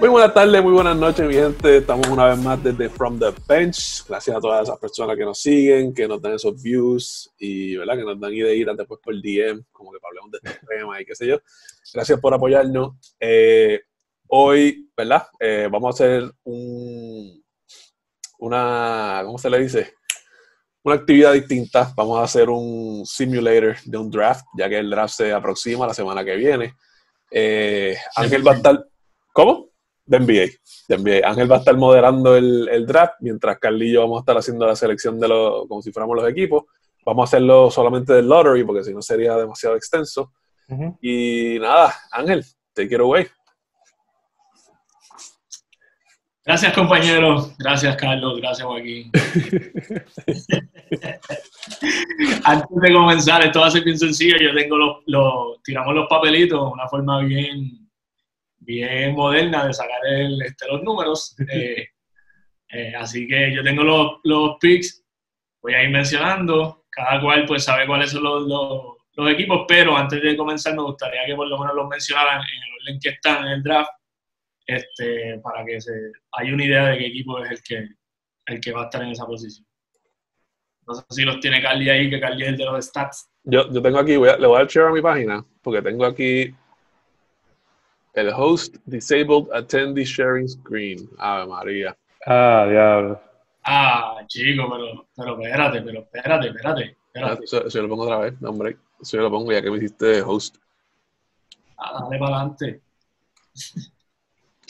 Muy buenas tardes, muy buenas noches, mi gente. Estamos una vez más desde From the Bench. Gracias a todas esas personas que nos siguen, que nos dan esos views y ¿verdad? que nos dan ideas después por DM, como que hablemos de este tema y qué sé yo. Gracias por apoyarnos. Eh, hoy, ¿verdad? Eh, vamos a hacer un, una, ¿cómo se le dice? Una actividad distinta. Vamos a hacer un simulator de un draft, ya que el draft se aproxima la semana que viene. Eh, Ángel va a estar. ¿Cómo? De NBA, de NBA. Ángel va a estar moderando el, draft, mientras Carly y yo vamos a estar haciendo la selección de los, como si fuéramos los equipos. Vamos a hacerlo solamente del lottery, porque si no sería demasiado extenso. Y nada, Ángel, te quiero, güey. Gracias, compañero. Gracias, Carlos. Gracias, Joaquín. Antes de comenzar, esto va a ser bien sencillo. Yo tengo los, tiramos los papelitos, una forma bien, bien moderna de sacar el, este, los números. Eh, eh, así que yo tengo los, los picks, voy a ir mencionando. Cada cual pues sabe cuáles son los, los, equipos, pero antes de comenzar me gustaría que por lo menos los mencionaran en el orden que están en el draft este, para que se haya una idea de qué equipo es el que, el que va a estar en esa posición. No sé si los tiene Carly ahí, que Carly es el de los stats. Yo, yo tengo aquí, voy a, le voy a dar share a mi página, porque tengo aquí el host disabled attendee sharing screen. Ave María. Ah, diablo. Ah, chico, pero, pero espérate, pero espérate, espérate. espérate. Eso, eso, yo lo pongo otra vez, no, hombre. Eso yo lo pongo ya que me hiciste host. Ah, dale para adelante.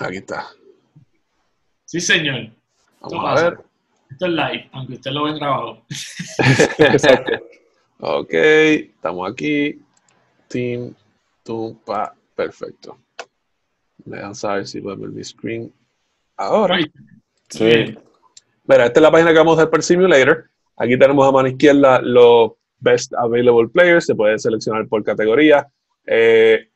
Aquí está. Sí, señor. Vamos a ver. Esto es live, aunque usted lo ve grabado. ok, estamos aquí. Team, tumpa, perfecto. Me dan saber si pueden ver mi screen ahora. Sí. Mira, esta es la página que vamos a hacer por Simulator. Aquí tenemos a mano izquierda los Best Available Players. Se puede seleccionar por categoría. Eh,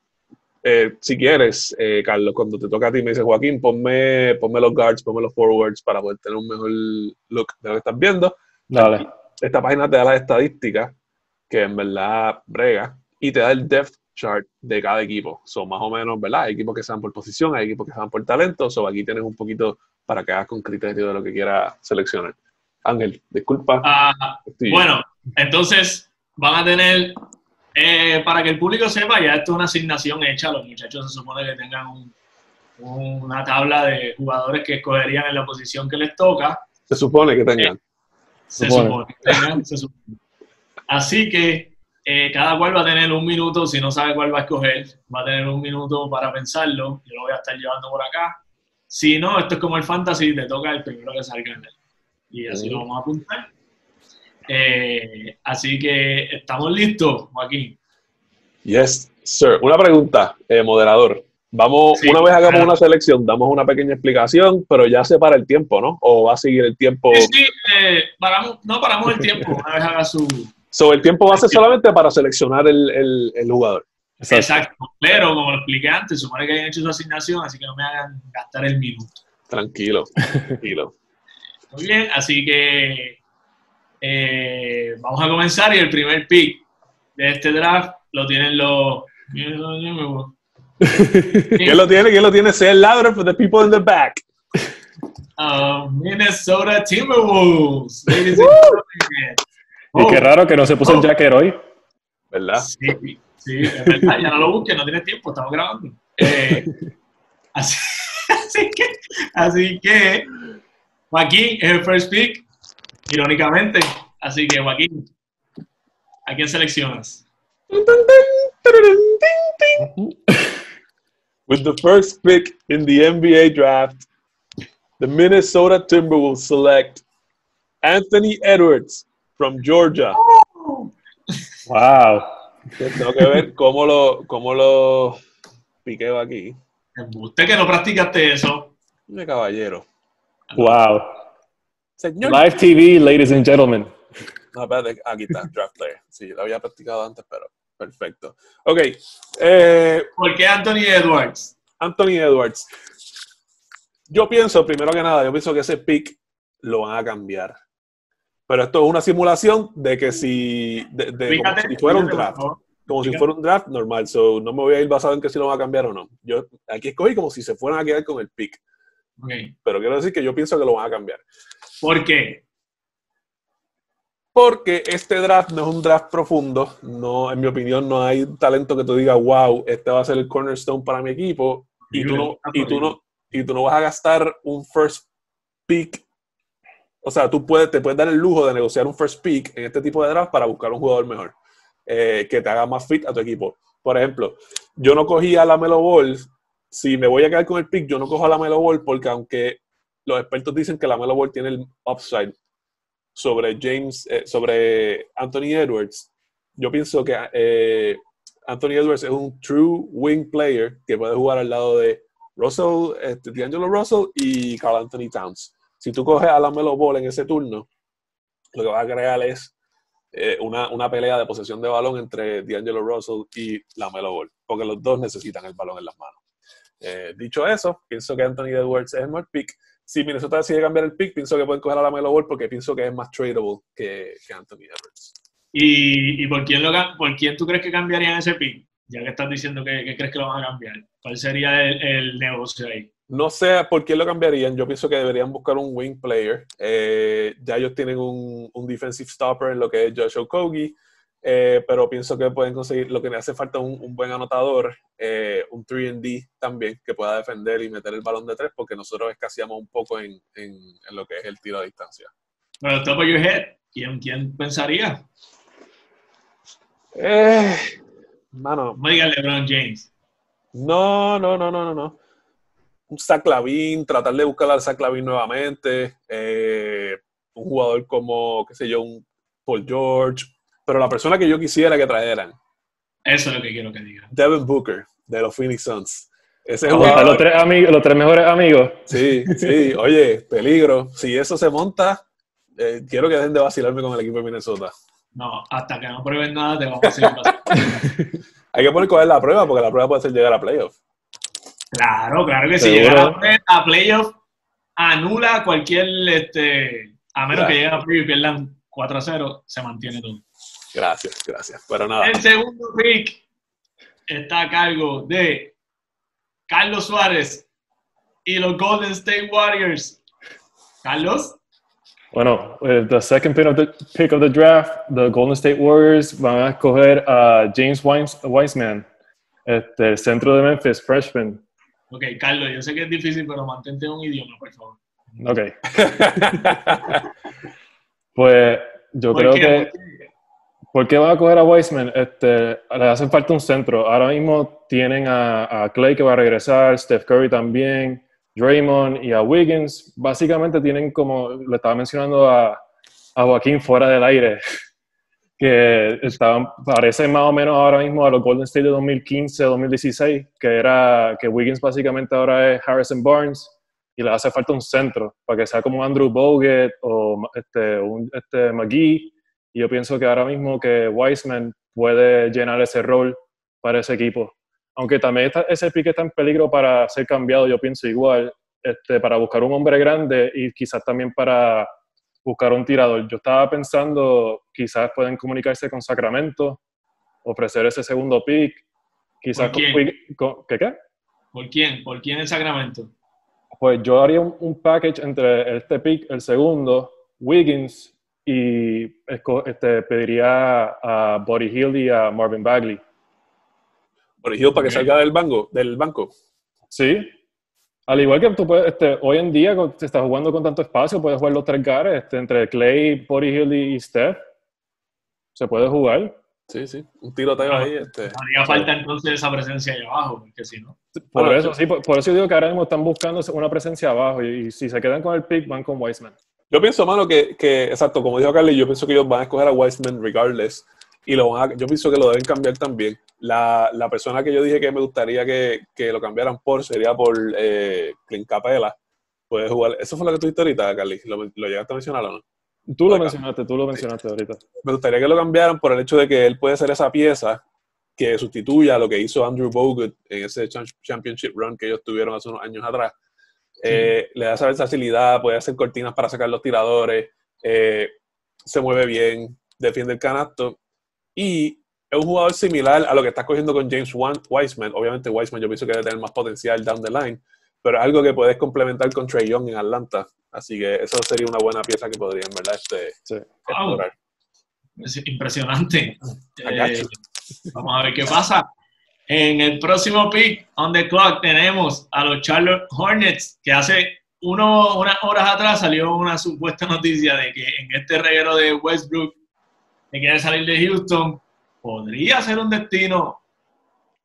eh, si quieres, eh, Carlos, cuando te toca a ti, me dice Joaquín, ponme, ponme los guards, ponme los forwards para poder tener un mejor look de lo que estás viendo. Dale. Esta página te da las estadísticas, que en verdad brega, y te da el depth chart de cada equipo. Son más o menos, ¿verdad? Hay equipos que se dan por posición, hay equipos que se dan por talento, so aquí tienes un poquito para que hagas con criterio de lo que quieras seleccionar. Ángel, disculpa. Ah, bueno, entonces van a tener eh, para que el público sepa, ya esto es una asignación hecha. Los muchachos se supone que tengan una tabla de jugadores que escogerían en la posición que les toca. Se supone que tengan. se, supone. que tengan, Así que eh, cada cual va a tener un minuto, si no sabe cuál va a escoger, va a tener un minuto para pensarlo. Yo lo voy a estar llevando por acá. Si no, esto es como el fantasy, te toca el primero que salga en él. Y así lo vamos a apuntar. Eh, así que estamos listos, Joaquín. Yes, sir. Una pregunta, eh, moderador. Vamos, una vez hagamos una selección, damos una pequeña explicación, pero ya se para el tiempo, ¿no? ¿O va a seguir el tiempo? Sí, sí, eh, paramos, no paramos el tiempo, una vez haga su... So, el tiempo va a ser solamente para seleccionar el, el, jugador. Exacto. pero como lo expliqué antes, supone que hayan hecho su asignación, así que no me hagan gastar el minuto. Tranquilo, tranquilo. Muy bien, así que eh, vamos a comenzar y el primer pick de este draft lo tienen los... ¿Quién lo tiene? ¿Quién lo tiene? Say louder for the people in the back. Uh, Minnesota Timberwolves. y qué raro que no se puso el oh. jacket hoy. ¿Verdad? Sí, sí, es verdad. Ya no lo busques, no tiene tiempo, estamos grabando. Eh, así, así, que, así que, Joaquín es el first pick irónicamente. Así que, Joaquín, ¿a quién seleccionas? With the first pick in the NBA draft, the Minnesota Timberwolves select Anthony Edwards from Georgia. Wow. Tengo que ver cómo lo, cómo lo piqueo aquí. Usted que no practicaste eso. Mi caballero. Wow. Live TV, ladies and gentlemen. No, espérate, aquí está, Draft Player. Sí, lo había practicado antes, pero perfecto. Ok. Eh, ¿Por qué Anthony Edwards? Anthony Edwards. Yo pienso, primero que nada, yo pienso que ese pick lo van a cambiar. Pero esto es una simulación de que si, de, de si fuera un draft. como si fuera un draft normal. So, no me voy a ir basado en que si lo va a cambiar o no. Yo aquí escogí como si se fueran a quedar con el pick. Pero quiero decir que yo pienso que lo van a cambiar. ¿Por qué? Porque este draft no es un draft profundo. No, en mi opinión, no hay talento que tú digas, wow, este va a ser el cornerstone para mi equipo. Y tú no, y tú no, y tú no vas a gastar un first pick. O sea, tú puedes, te puedes dar el lujo de negociar un first pick en este tipo de draft para buscar un jugador mejor, eh, que te haga más fit a tu equipo. Por ejemplo, yo no cogí a la Melo Ball. Si me voy a quedar con el pick, yo no cojo a la Melo Ball porque aunque los expertos dicen que la Melo Ball tiene el upside sobre James, eh, sobre Anthony Edwards, yo pienso que eh, Anthony Edwards es un true wing player que puede jugar al lado de Russell, este, D'Angelo Russell y Carl Anthony Towns. Si tú coges a la Melo Ball en ese turno, lo que va a crear es eh, una, una, pelea de posesión de balón entre D'Angelo Russell y la Melo Ball, porque los dos necesitan el balón en las manos. dicho eso, pienso que Anthony Edwards es el mejor pick si Minnesota decide cambiar el pick, pienso que pueden coger a la Melo Ball porque pienso que es más tradable que, Anthony Edwards. ¿Y, por, quién lo, por quién tú crees que cambiarían ese pick? Ya que estás diciendo que, crees que lo van a cambiar. ¿Cuál sería el, negocio ahí? No sé por quién lo cambiarían. Yo pienso que deberían buscar un wing player. Eh, ya ellos tienen un, un, defensive stopper en lo que es Joshua Kogi. Eh, pero pienso que pueden conseguir, lo que le hace falta un, un buen anotador, eh, un 3D también, que pueda defender y meter el balón de tres, porque nosotros escaseamos un poco en, en, lo que es el tiro a distancia. Pero top of your head, ¿quién, quién pensaría? Eh, mano. No diga LeBron James. No, no, no, no, no, no. Un Zach Lavin, tratar de buscar al Zach Lavin nuevamente. Eh, un jugador como, qué sé yo, un Paul George, pero la persona que yo quisiera que trajeran. Eso es lo que quiero que digan. Devin Booker, de los Phoenix Suns. Ese es los, tres amigos, los tres mejores amigos. Sí, sí. Oye, peligro. Si eso se monta, eh, quiero que dejen de vacilarme con el equipo de Minnesota. No, hasta que no prueben nada, te vamos a seguir Hay que poner coger la prueba, porque la prueba puede ser llegar a playoff. Claro, claro que si llegar a playoff, anula cualquier, este, a menos que llegue a playoff y pierdan 4 a 0, se mantiene todo. Gracias, gracias. Pero nada. El segundo pick está a cargo de Carlos Suárez y los Golden State Warriors. Carlos. Bueno, el the second pick of the, pick of the draft, the Golden State Warriors van a escoger a James Wiseman, este, el centro de Memphis, freshman. Ok, Carlos, yo sé que es difícil, pero mantente un idioma, por favor. Ok. pues yo creo que ¿Por qué van a coger a Weissman? Este, le hacen falta un centro. Ahora mismo tienen a, Clay que va a regresar, Steph Curry también, Draymond y a Wiggins. Básicamente tienen como, le estaba mencionando a, Joaquín fuera del aire, que estaban, parece más o menos ahora mismo a los Golden State de 2015, 2016, que era que Wiggins básicamente ahora es Harrison Barnes y le hace falta un centro para que sea como Andrew Bogut o este, un, este McGee y yo pienso que ahora mismo que Wiseman puede llenar ese rol para ese equipo. Aunque también ese pique está en peligro para ser cambiado, yo pienso igual, este, para buscar un hombre grande y quizás también para buscar un tirador. Yo estaba pensando, quizás pueden comunicarse con Sacramento, ofrecer ese segundo pick, quizás ¿Por quién? Con, ¿qué, qué? ¿Por quién? ¿Por quién en Sacramento? Pues yo haría un, un package entre este pick, el segundo, Wiggins y este, pediría a Body Hill y a Marvin Bagley. Body Hill para que salga del banco, del banco. Sí. Al igual que tú puedes, este, hoy en día te estás jugando con tanto espacio, puedes jugar los tres gares este, entre Clay, Body Hill y Steph. Se puede jugar. Sí, sí, un tiroteo ahí. Este, haría falta entonces esa presencia ahí abajo, porque si no. Por eso, sí, por, eso digo que ahora mismo están buscando una presencia abajo y, y si se quedan con el pick, van con Wiseman. Yo pienso, mano, que, que, exacto, como dijo Carly, yo pienso que ellos van a escoger a Wiseman regardless. Y lo van a, yo pienso que lo deben cambiar también. La, la persona que yo dije que me gustaría que, que lo cambiaran por sería por eh, Clint Capela. Puede jugar. Eso fue lo que tú dijiste ahorita, Carly. ¿Lo, lo llegaste a mencionar o no? Tú lo mencionaste, tú lo mencionaste ahorita. Me gustaría que lo cambiaran por el hecho de que él puede ser esa pieza que sustituya a lo que hizo Andrew Bogut en ese championship run que ellos tuvieron hace unos años atrás eh, le da esa versatilidad, puede hacer cortinas para sacar los tiradores, eh, se mueve bien, defiende el canasto y es un jugador similar a lo que estás cogiendo con James Wiseman. Obviamente, Wiseman yo pienso que debe tener más potencial down the line, pero es algo que puedes complementar con Trey Young en Atlanta. Así que eso sería una buena pieza que podrían, ¿verdad? Este, explorar. Es impresionante. Eh, vamos a ver qué pasa. En el próximo pick on the clock tenemos a los Charlotte Hornets, que hace uno, unas horas atrás salió una supuesta noticia de que en este reguero de Westbrook, que quiere salir de Houston, podría ser un destino.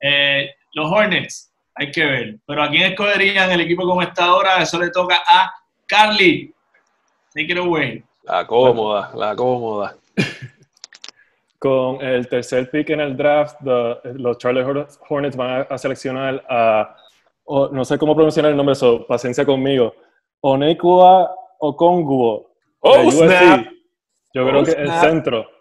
Eh, los Hornets, hay que ver. Pero a quién escogerían el equipo como está ahora, eso le toca a Carly. Take it away. La cómoda, la cómoda. Con el tercer pick en el draft, los Charlotte Hornets van a seleccionar a, no sé cómo pronunciar el nombre, so, paciencia conmigo, Onekua Okonguo. Oh, Yo creo oh, que el centro.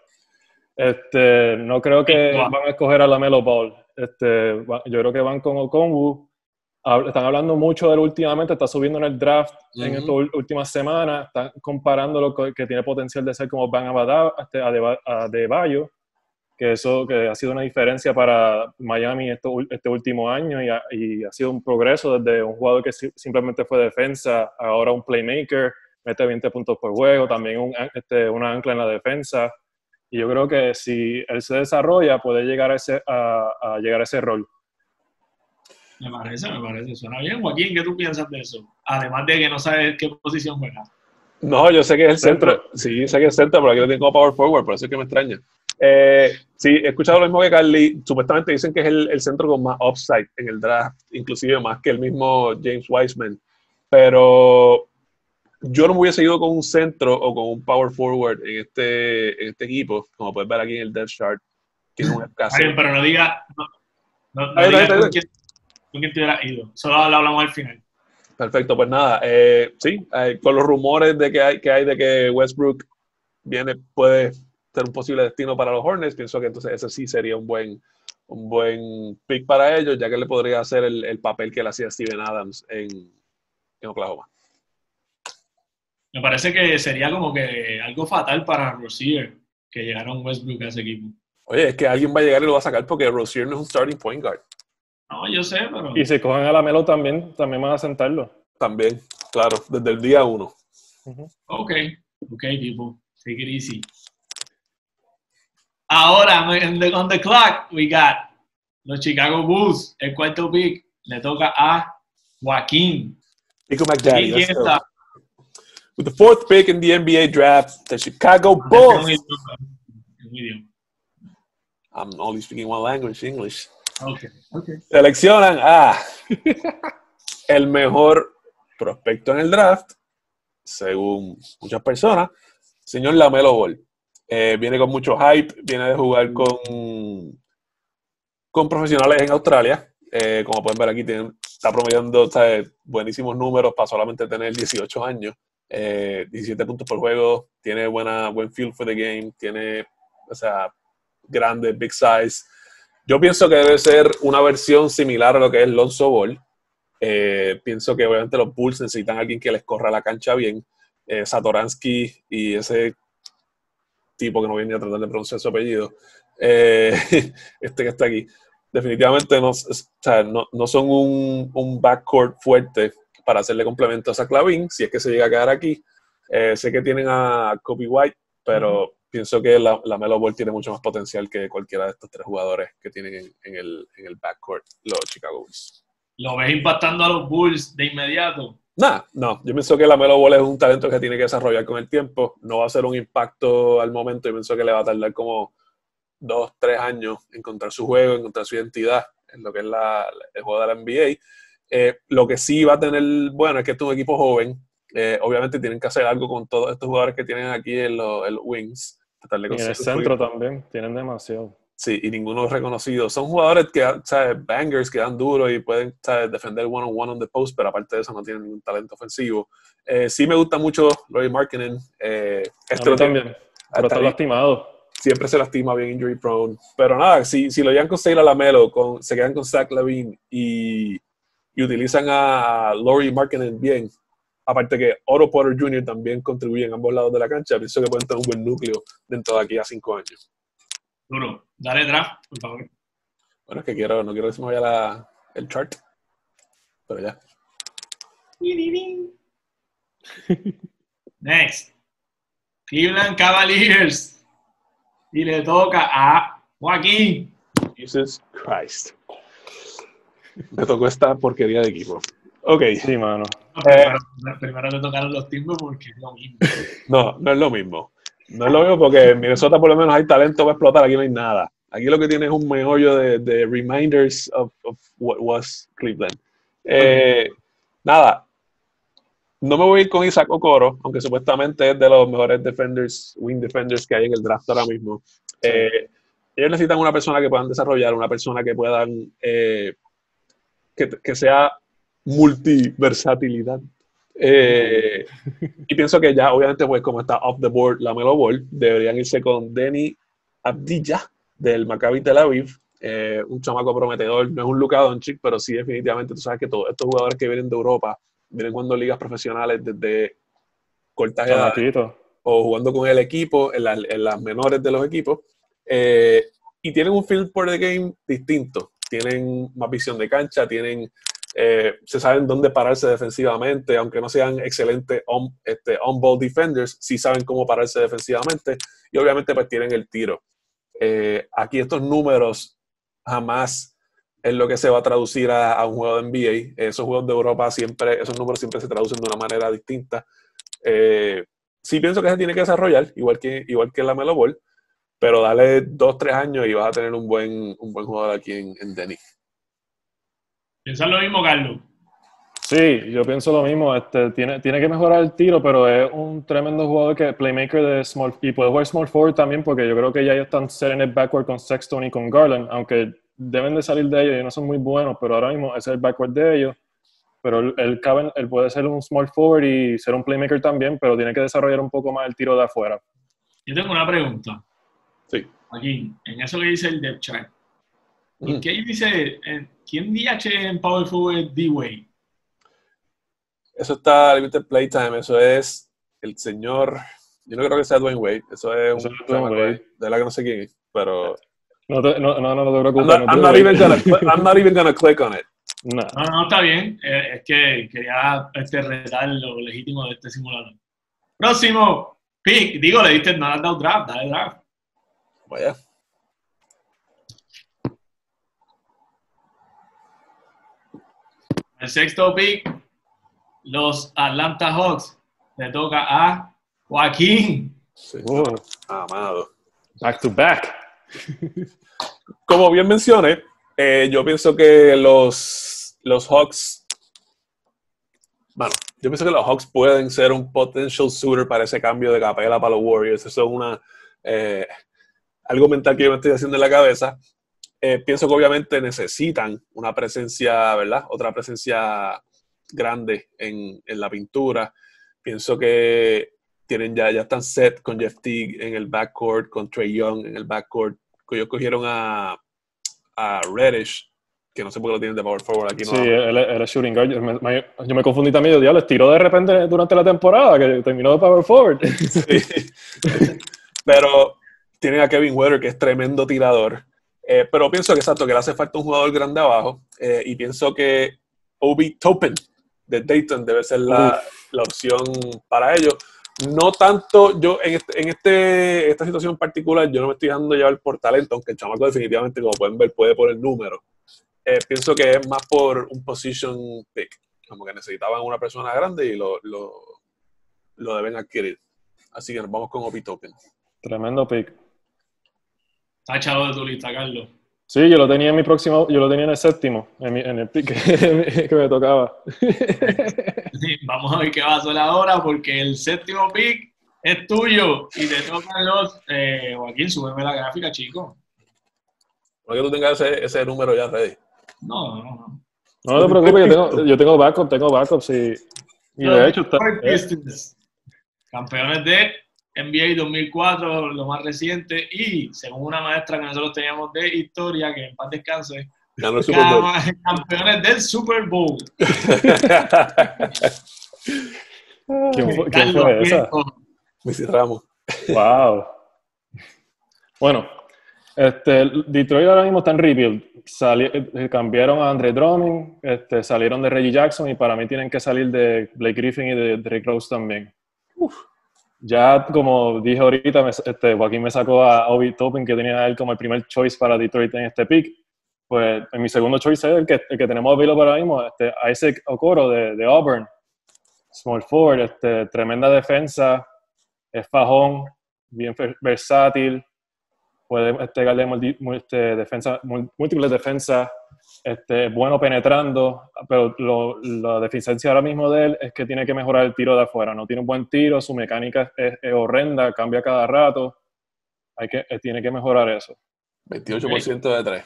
Este, no creo que van a escoger a la Melo Ball. Este, yo creo que van con Okongu. Están hablando mucho de él últimamente, está subiendo en el draft en estas últimas semanas, están comparando lo que tiene potencial de ser como Van Abadá este, a De Bayo, que eso que ha sido una diferencia para Miami este último año y ha, y ha, sido un progreso desde un jugador que simplemente fue defensa, ahora un playmaker, mete 20 puntos por juego, también un, este, una ancla en la defensa. Y yo creo que si él se desarrolla, puede llegar a, ese, a, llegar a ese rol. Me parece, me parece. Suena bien. Joaquín, ¿qué tú piensas de eso? Además de que no sabes qué posición juega. No, yo sé que es el centro. Sí, sé que es el centro, pero aquí lo tengo power forward, por eso es que me extraña. Eh, sí, he escuchado lo mismo que Carly. Supuestamente dicen que es el, el, centro con más upside en el draft, inclusive más que el mismo James Wiseman. Pero yo no me hubiese ido con un centro o con un power forward en este, en este equipo, como puedes ver aquí en el depth chart. Que es un escaso. pero no diga, no, no, diga con, quién, te hubiera ido. Solo lo hablamos al final. Perfecto, pues nada, eh, sí, eh, con los rumores de que hay, que hay de que Westbrook viene, puede ser un posible destino para los Hornets, pienso que entonces ese sí sería un buen, un buen pick para ellos, ya que le podría hacer el, el papel que le hacía Steven Adams en, en Oklahoma. Me parece que sería como que algo fatal para Rosier que llegara un Westbrook a ese equipo. Oye, es que alguien va a llegar y lo va a sacar porque Rosier no es un starting point guard. No, yo sé, pero. Y si cogen a la Melo también, también van a sentarlo. También, claro, desde el día uno. Ok, ok, people. Take it easy. Ahora, the, on the clock, we got los Chicago Bulls. El cuarto pick le toca a Joaquín. Pico McDaddy. With the fourth pick in the NBA draft, the Chicago Bulls. I'm only speaking one language, English. Okay, okay. Seleccionan a el mejor prospecto en el draft, según muchas personas, señor Lamelo Ball. Eh, viene con mucho hype, viene de jugar con, con profesionales en Australia. Eh, como pueden ver aquí, tiene, está promediando buenísimos números para solamente tener 18 años. 17 eh, puntos por juego, tiene buena, buen feel for the game, tiene, o sea, grande, big size. Yo pienso que debe ser una versión similar a lo que es Lonzo Ball. pienso que obviamente los Bulls necesitan a alguien que les corra la cancha bien. Satoransky y ese tipo que no viene a tratar de pronunciar su apellido, eh, este que está aquí, definitivamente no, no, son un, un, backcourt fuerte para hacerle complemento a esa Clavin, si es que se llega a quedar aquí. Eh, sé que tienen a Kobe White, pero pienso que la, la, Melo Ball tiene mucho más potencial que cualquiera de estos tres jugadores que tienen en, el, en el backcourt los Chicago Bulls. ¿Lo ves impactando a los Bulls de inmediato? Nah, no, yo pienso que la Melo Ball es un talento que tiene que desarrollar con el tiempo. No va a ser un impacto al momento. Yo pienso que le va a tardar como dos, tres años encontrar su juego, encontrar su identidad en lo que es la, el juego de la NBA. Eh, lo que sí va a tener, bueno, es que es un equipo joven. Eh, obviamente tienen que hacer algo con todos estos jugadores que tienen aquí en los Wings. y en el centro también, tienen demasiado. Sí, y ninguno es reconocido. Son jugadores que, ¿sabes? Bangers que dan duro y pueden, Defender one-on-one on, the post, pero aparte de eso no tienen ningún talento ofensivo. Eh, sí me gusta mucho Laurie Markkinen. Eh, este también, pero está lastimado. Siempre se lastima, bien injury prone. Pero nada, si, si lo llegan con Seila Lamelo, con, se quedan con Zach Levine y, y utilizan a Laurie Markkinen bien, aparte que Oro Potter Jr. también contribuye en ambos lados de la cancha, pienso que pueden tener un buen núcleo dentro de aquí a cinco años. Duro. Dale draft, por favor. Bueno, es que quiero, no quiero que se me vaya la, el chart. Pero ya. Next. Cleveland Cavaliers. Y le toca a Joaquín. Jesus Christ. Me tocó esta porquería de equipo. Ok. Sí, mano. Primero, primero le tocaron los timbres porque es lo mismo. No, no es lo mismo. No es lo mismo porque en Minnesota por lo menos hay talento para explotar, aquí no hay nada. Aquí lo que tiene es un meollo de, de reminders of, of, what was Cleveland. Eh, nada, no me voy a ir con Isaac Okoro, aunque supuestamente es de los mejores defenders, wing defenders que hay en el draft ahora mismo. Eh, ellos necesitan una persona que puedan desarrollar, una persona que puedan, eh, que, que, sea multiversatilidad. Eh, y pienso que ya, obviamente, pues como está off the board la Melo Ball, deberían irse con Denny Abdilla del Maccabi Tel Aviv, eh, un chamaco prometedor, no es un Luka Doncic, pero sí definitivamente tú sabes que todos estos jugadores que vienen de Europa vienen jugando ligas profesionales desde cortas edades o jugando con el equipo en, la, en, las menores de los equipos eh, y tienen un feel for the game distinto, tienen más visión de cancha, tienen eh, se saben dónde pararse defensivamente, aunque no sean excelentes on, este, on-ball defenders, sí saben cómo pararse defensivamente y obviamente pues tienen el tiro. Eh, aquí estos números jamás es lo que se va a traducir a, a, un juego de NBA. Esos juegos de Europa siempre, esos números siempre se traducen de una manera distinta. Eh, sí pienso que se tiene que desarrollar, igual que, igual que la Melo Ball, pero dale dos, tres años y vas a tener un buen, un buen jugador aquí en, en Denny. ¿Piensas lo mismo, Carlos? Sí, yo pienso lo mismo. Este, tiene, tiene que mejorar el tiro, pero es un tremendo jugador que playmaker de small y puede jugar small forward también porque yo creo que ya ellos están setting it backward con Sexton y con Garland, aunque deben de salir de ellos y no son muy buenos, pero ahora mismo ese es el backward de ellos. Pero él, él, cabe, él puede ser un small forward y ser un playmaker también, pero tiene que desarrollar un poco más el tiro de afuera. Yo tengo una pregunta. Sí. Aquí, en eso que dice el depth chart. ¿Y qué dice? ¿Quién DH en Power Forward D-Way? Eso está limited playtime, eso es el señor. Yo no creo que sea Dwayne Wade, eso es Eso un. es Dwayne Wade. De la que no sé quién es, pero. No, te, no, no, no, no te I'm preocupes. not, no te I'm not even gonna, I'm not even gonna click on it. No. No, no, está bien. Eh, es que quería este, retar lo legítimo de este simulador. Próximo pick. Digo, le diste, no has dado draft, dale draft. Vaya. El sexto pick, los Atlanta Hawks. Le toca a Joaquín. Sí. Oh, Amado. back to back. Como bien mencioné, eh, yo pienso que los, los Hawks. Bueno, yo pienso que los Hawks pueden ser un potential suitor para ese cambio de capela para los Warriors. Eso es una. eh, algo mental que yo me estoy haciendo en la cabeza. Eh, pienso que obviamente necesitan una presencia, ¿verdad? Otra presencia grande en, en la pintura. Pienso que tienen ya, ya están set con Jeff Teague en el backcourt, con Trey Young en el backcourt. Que ellos cogieron a, a Reddish, que no sé por qué lo tienen de power forward aquí. Sí, No, él, él es shooting guard. Yo me, me- yo me confundí también. Yo, diablo, tiró de repente durante la temporada, que terminó de power forward. Sí. pero tienen a Kevin Weather, que es tremendo tirador. Eh, pero pienso que exacto, que le hace falta un jugador grande abajo. eh, y pienso que Obi Toppin de Dayton debe ser la, la opción para ellos. No tanto, yo en, este, en este, esta situación particular, yo no me estoy dejando llevar por talento, aunque el chamaco definitivamente, como pueden ver, puede poner números. Eh, pienso que es más por un position pick, como que necesitaban una persona grande y lo, lo, lo deben adquirir. Así que nos vamos con Obi Toppin. Tremendo pick. Táchalo de tu lista, Carlos. Sí, yo lo tenía en mi próximo, yo lo tenía en el séptimo, en, mi- en el pick que me tocaba. Vamos a ver qué va a hacer ahora porque el séptimo pick es tuyo y te tocan los. Eh, Joaquín, súbeme la gráfica, chico. No que tú tengas ese, ese número ya ready. No, no, no. No te preocupes, yo tengo, yo tengo backup, tengo backup, sí. Y de hecho, está, Pistons, Campeones de NBA 2004, lo más reciente, y según una maestra que nosotros teníamos de historia, que en paz descanse, Ganó el Super Bowl. cam- campeones del Super Bowl. ¿quién fue, quién fue esa? Missy Ramos. Wow. Bueno, Este, Detroit ahora mismo está en rebuild. Eh, cambiaron a Andre Drummond, este, salieron de Reggie Jackson y para mí tienen que salir de Blake Griffin y de Drake Rose también. Ya, como dije ahorita, este, Joaquín me sacó a Obi Topin, que tenía él como el primer choice para Detroit en este pick. Pues en mi segundo choice es el que, el que tenemos available ahora mismo, este, Isaac Okoro de, de Auburn. Small forward, este, tremenda defensa, es fajón, bien versátil, puede este, darle este, defensa, múltiples defensas, este, bueno penetrando, pero la deficiencia ahora mismo de él es que tiene que mejorar el tiro de afuera. No tiene un buen tiro, su mecánica es, horrenda, cambia cada rato. Hay que, eh, tiene que mejorar eso. 28% de 3.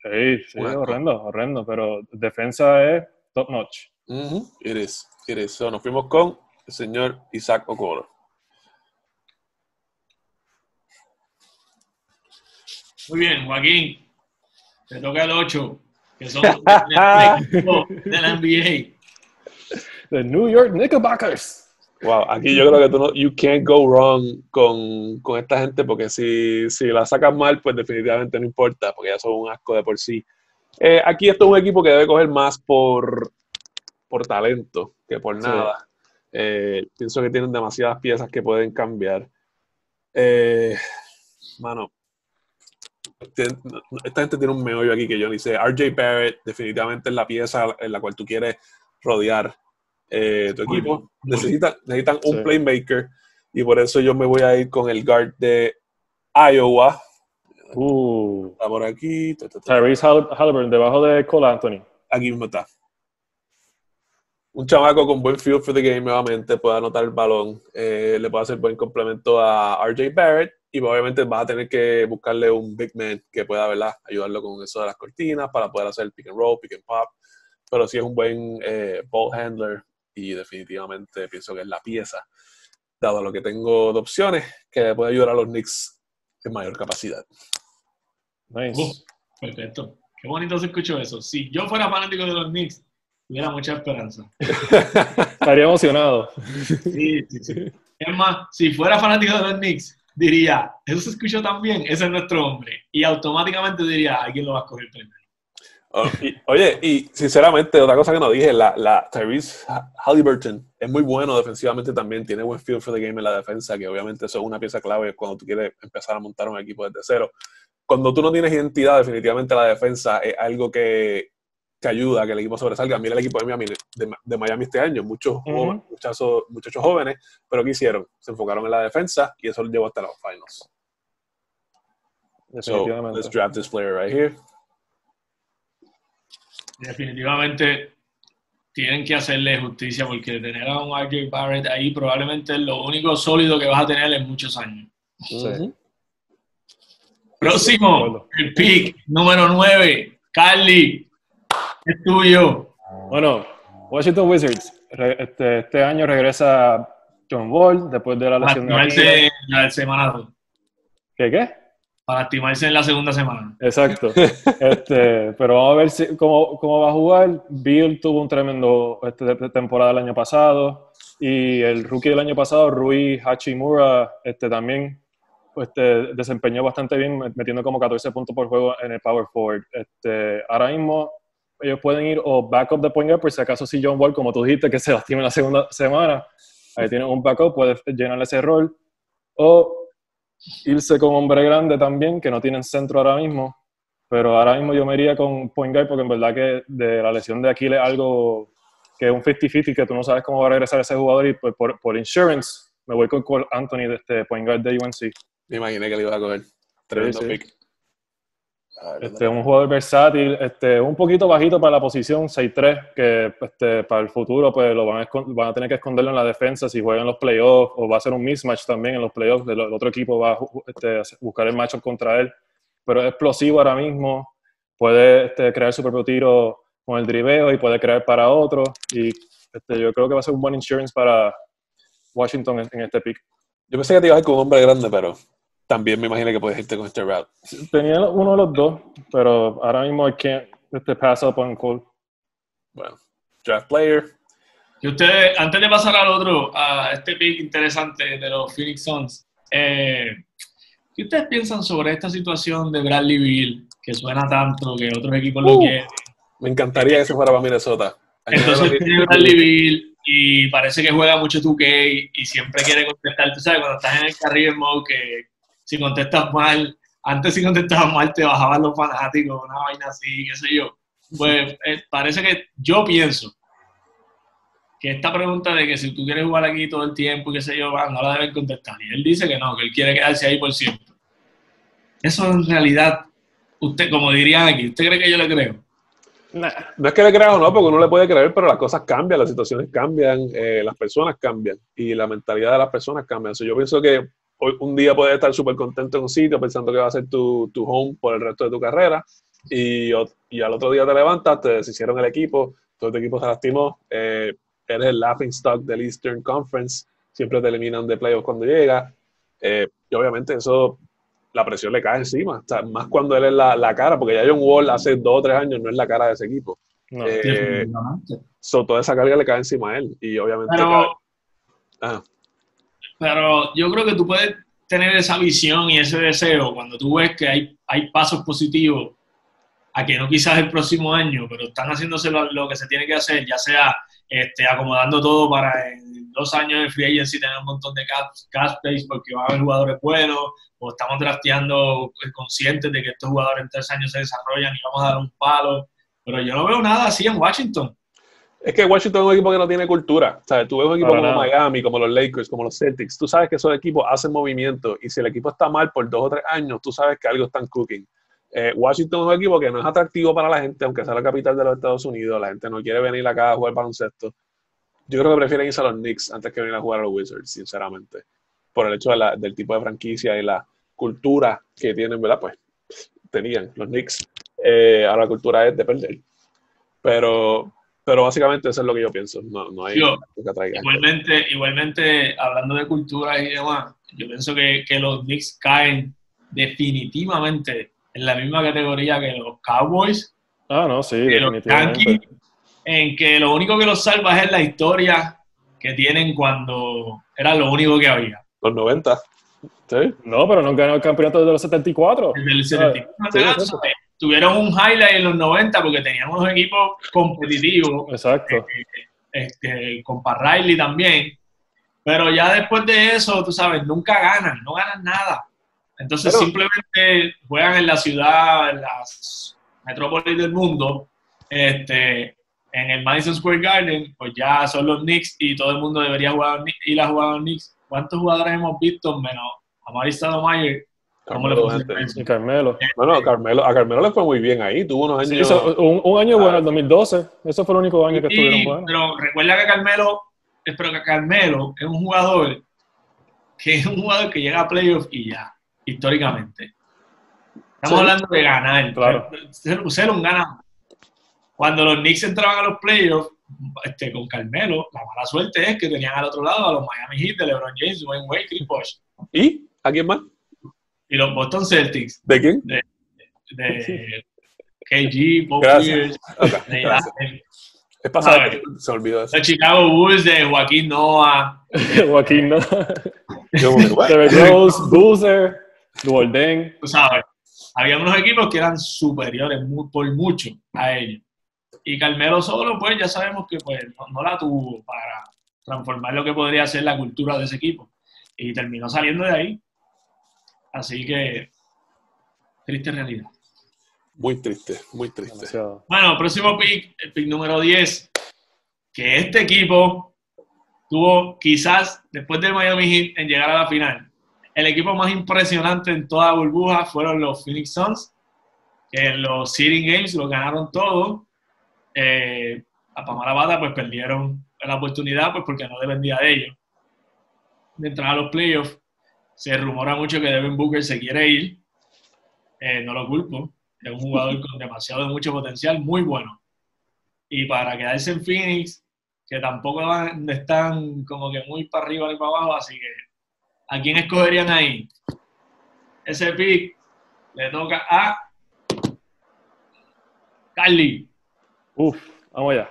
Sí, sí, horrendo, horrendo, pero defensa es top notch. It is, it is. nos fuimos con el señor Isaac Okoro. Muy bien, Joaquín. Te toca el 8, que son de la NBA. The New York Knickerbockers. Wow, aquí yo creo que tú no, you can't go wrong con, con esta gente porque si, si, la sacas mal, pues definitivamente no importa, porque ya son un asco de por sí. Eh, aquí esto es un equipo que debe coger más por, por talento que por nada. Eh, pienso que tienen demasiadas piezas que pueden cambiar. Eh, mano, esta gente tiene un meollo aquí que yo ni sé. RJ Barrett definitivamente es la pieza en la cual tú quieres rodear eh, tu equipo. Necesitan, necesitan un playmaker y por eso yo me voy a ir con el guard de Iowa. Uh. Está por aquí. Tyrese Halliburton, debajo de Cole Anthony. Aquí mismo está. Un chamaco con buen feel for the game nuevamente puede anotar el balón. Eh, le puede hacer buen complemento a RJ Barrett y obviamente vas a tener que buscarle un big man que pueda ¿verdad? ayudarlo con eso de las cortinas para poder hacer el pick and roll, pick and pop. Pero sí es un buen eh, ball handler y definitivamente pienso que es la pieza, dado lo que tengo de opciones, que puede ayudar a los Knicks en mayor capacidad. Nice. Uh, perfecto. Qué bonito se escuchó eso. Si yo fuera fanático de los Knicks, tuviera mucha esperanza. Estaría emocionado. Sí, sí, sí. Es más, si fuera fanático de los Knicks, diría, eso se escuchó tan bien, ese es nuestro hombre. Y automáticamente diría, alguien lo va a escoger primero. Oh, oye, y sinceramente, otra cosa que no dije, la, la Tyrese Halliburton es muy bueno defensivamente también, tiene buen feel for the game en la defensa, que obviamente eso es una pieza clave cuando tú quieres empezar a montar un equipo desde cero. Cuando tú no tienes identidad, definitivamente la defensa es algo que, que ayuda a que el equipo sobresalga. Mira el equipo de Miami, de, Miami este año, muchos, muchachos, muchachos jóvenes, pero ¿qué hicieron? Se enfocaron en la defensa y eso lo llevó hasta los finals. Definitivamente. let's draft this player right here. Definitivamente tienen que hacerle justicia porque tener a un RJ Barrett ahí probablemente es lo único sólido que vas a tener en muchos años. Próximo, el pick número 9, Carly es tuyo. Bueno, Washington Wizards. este, este, año regresa John Wall después de la lesión Para de la semana ¿Qué qué? Para activarse en la segunda semana. Exacto. este, pero vamos a ver si, cómo, cómo, va a jugar. Bill tuvo un tremendo este, temporada el año pasado y el rookie del año pasado, Rui Hachimura, este, también este, desempeñó bastante bien, metiendo como 14 puntos por juego en el Power Forward. Este, ahora mismo ellos pueden ir o backup de point guard, por si acaso si John Wall, como tú dijiste, que se lastima en la segunda semana, ahí tienen un backup, puede llenar ese rol, o irse con hombre grande también, que no tienen centro ahora mismo, pero ahora mismo yo me iría con point guard porque en verdad que de la lesión de Aquiles algo que es un 50-50 que tú no sabes cómo va a regresar ese jugador y pues por, por insurance me voy con Anthony de este point guard de UNC. Me imaginé que le iba a coger. Tremendo pick. Este, un jugador versátil, este, un poquito bajito para la posición 6-3, que este, para el futuro pues lo van a, van a, tener que esconderlo en la defensa si juegan los playoffs o va a ser un mismatch también en los playoffs, el, otro equipo va a este, buscar el matchup contra él, pero es explosivo ahora mismo, puede este, crear su propio tiro con el driveo y puede crear para otro y este, yo creo que va a ser un buen insurance para Washington en, este pick. Yo pensé que te ibas a ir con un hombre grande, pero también me imagino que puedes irte con este route. Tenía uno de los dos, pero ahora mismo I can't este pass up on Cole. Bueno, draft player. Y ustedes, antes de pasar al otro, a este pick interesante de los Phoenix Suns, eh, ¿Qué ustedes piensan sobre esta situación de Bradley Bill, que suena tanto, que otros equipos lo uh, quieren? Me encantaría que se fuera para Minnesota. Entonces tiene Bradley Bill y parece que juega mucho 2K y siempre quiere contestar. Tú sabes, cuando estás en el carril mode que si contestas mal, antes si contestabas mal te bajaban los fanáticos, una vaina así, qué sé yo. Pues eh, parece que yo pienso que esta pregunta de que si tú quieres jugar aquí todo el tiempo y qué sé yo, no la deben contestar. Y él dice que no, que él quiere quedarse ahí por siempre. Eso en realidad, usted, como dirían aquí, ¿usted cree que yo le creo? No es que le crea o no, porque uno le puede creer, pero las cosas cambian, las situaciones cambian, eh, las personas cambian y la mentalidad de las personas cambia. yo pienso que hoy, un día puedes estar súper contento en un sitio pensando que va a ser tu, tu home por el resto de tu carrera y, y, al otro día te levantas, te deshicieron el equipo, todo tu equipo se lastimó, eh, eres el laughing stock del Eastern Conference, siempre te eliminan de playoffs cuando llega. Eh, y obviamente eso, la presión le cae encima, más cuando él es la, la, cara, porque ya John Wall hace dos o tres años no es la cara de ese equipo. No, eh, toda esa carga le cae encima a él y obviamente... Pero, ah. Pero yo creo que tú puedes tener esa visión y ese deseo cuando tú ves que hay, hay pasos positivos a que no quizás el próximo año, pero están haciéndose lo, que se tiene que hacer, ya sea este, acomodando todo para en dos años de free agency tener un montón de cap, space porque va a haber jugadores buenos, o estamos drafteando conscientes de que estos jugadores en tres años se desarrollan y vamos a dar un palo. Pero yo no veo nada así en Washington. Es que Washington es un equipo que no tiene cultura. ¿sabes? Tú ves un equipo como Miami, como los Lakers, como los Celtics. Tú sabes que esos equipos hacen movimiento y si el equipo está mal por dos o tres años, tú sabes que algo están cooking. Eh, Washington es un equipo que no es atractivo para la gente, aunque sea la capital de los Estados Unidos. La gente no quiere venir acá a jugar baloncesto. Yo creo que prefieren irse a los Knicks antes que venir a jugar a los Wizards, sinceramente. Por el hecho del tipo de franquicia y la cultura que tienen, ¿verdad? Pues tenían los Knicks. Eh, ahora la cultura es de perder. Pero, pero básicamente eso es lo que yo pienso. No, no hay igualmente, igualmente, hablando de cultura y demás, yo pienso que, que los Knicks caen definitivamente en la misma categoría que los Cowboys. Ah, no, sí, definitivamente. en que lo único que los salva es la historia que tienen cuando era lo único que había. Los 90. ¿Sí? No, pero no ganó el campeonato desde los 74. Desde el 74. Tuvieron un highlight en los 90 porque tenían unos equipos competitivos. Exacto. Eh, este, con Riley también. Pero ya después de eso, tú sabes, nunca ganan, no ganan nada. Entonces simplemente juegan en la ciudad, en las metrópolis del mundo, este, en el Madison Square Garden, pues ya son los Knicks y todo el mundo debería jugar, ir a jugar a los Knicks. ¿Cuántos jugadores hemos visto menos a Mari ¿Cómo le Carmelo. Bueno, a Carmelo, a Carmelo le fue muy bien ahí, tuvo unos años. un, año bueno, el 2012. Eso fue el único año que estuvieron jugando. Pero recuerda que Carmelo, espero que Carmelo es un jugador que es un jugador que llega a playoffs y ya históricamente. Estamos hablando de ganar. Claro. Ser, un ganador. Cuando los Knicks entraban a los playoffs, este, con Carmelo, la mala suerte es que tenían al otro lado a los Miami Heat de LeBron James, Wayne Wade, Chris Bosh. ¿Y? ¿A quién más? Y los Boston Celtics. ¿De quién? De, de KG, Paul Pierce, Es pasado, se olvidó eso. Los Chicago Bulls de Joaquín Noah. Joaquín Noah. Derek Rose, Boozer. Golden. Tú sabes, había unos equipos que eran superiores por mucho a ellos. Y Carmelo solo, pues ya sabemos que pues, no, la tuvo para transformar lo que podría ser la cultura de ese equipo. Y terminó saliendo de ahí. Así que, triste realidad. Muy triste, muy triste. Bueno, próximo pick, el pick número 10, que este equipo tuvo quizás, después de Miami Heat, en llegar a la final, el equipo más impresionante en toda burbuja fueron los Phoenix Suns, que en los Seeding Games lo ganaron todo. Eh, a Pamarabata pues perdieron la oportunidad pues porque no dependía de ellos. De entrar a los playoffs, se rumora mucho que Devin Booker se quiere ir. Eh, no lo culpo. Es un jugador con demasiado de mucho potencial, muy bueno. Y para quedarse en Phoenix, que tampoco están como que muy para arriba ni para abajo, así que ¿A quién escogerían ahí? Ese pick le toca a Carly. Uf, vamos allá.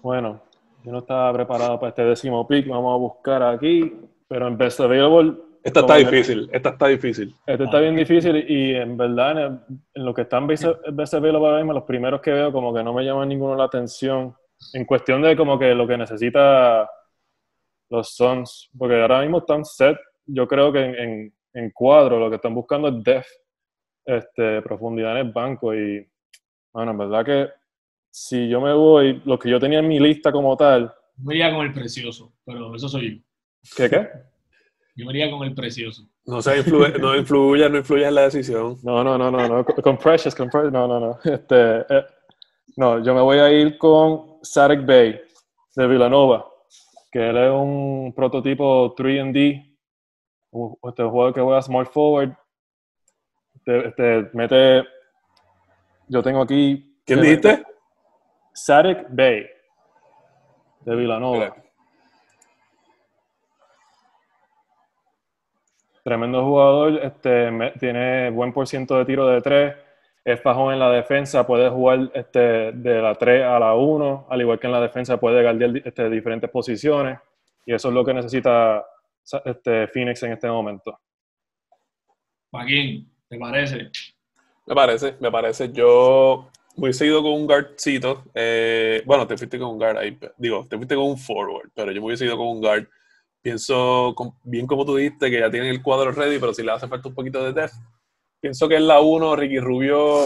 Bueno, yo no estaba preparado para este décimo pick. Vamos a buscar aquí. Pero en Best Available Esta está difícil, esta está difícil. Esta está bien difícil y en verdad en, lo que están en BCB para los primeros que veo como que no me llaman ninguno la atención. En cuestión de como que lo que necesita los Suns, porque ahora mismo están set, yo creo que en, en, cuadro lo que están buscando es depth, este, profundidad en el banco y bueno, en verdad que si yo me voy, lo que yo tenía en mi lista como tal... Me iría con el precioso, pero eso soy yo. ¿Qué qué? Yo me iría con el precioso. No se influye, no influye, no influye en la decisión. No, no, no, no, no. Con Precious, con Precious, no, no, no. Este, eh, no, yo me voy a ir con Sarek Bay de Villanova, que él es un prototipo 3D, este juego que juega small forward, este, este, mete, yo tengo aquí... ¿Quién dijiste? Sarek Bay de Villanova. Tremendo jugador, este, tiene buen por ciento de tiro de tres, es fajón en la defensa, puede jugar este, de la 3 a la 1, al igual que en la defensa puede guardiar este, diferentes posiciones, y eso es lo que necesita este, Phoenix en este momento. Joaquín, ¿te parece? Me parece, me parece. Yo hubiese ido con un guardcito. Eh, bueno, te fuiste con un guard ahí. Digo, te fuiste con un forward, pero yo me hubiese ido con un guard Pienso, bien como tú dijiste, que ya tienen el cuadro ready, pero si le hace falta un poquito de depth. Pienso que es la 1, Ricky Rubio.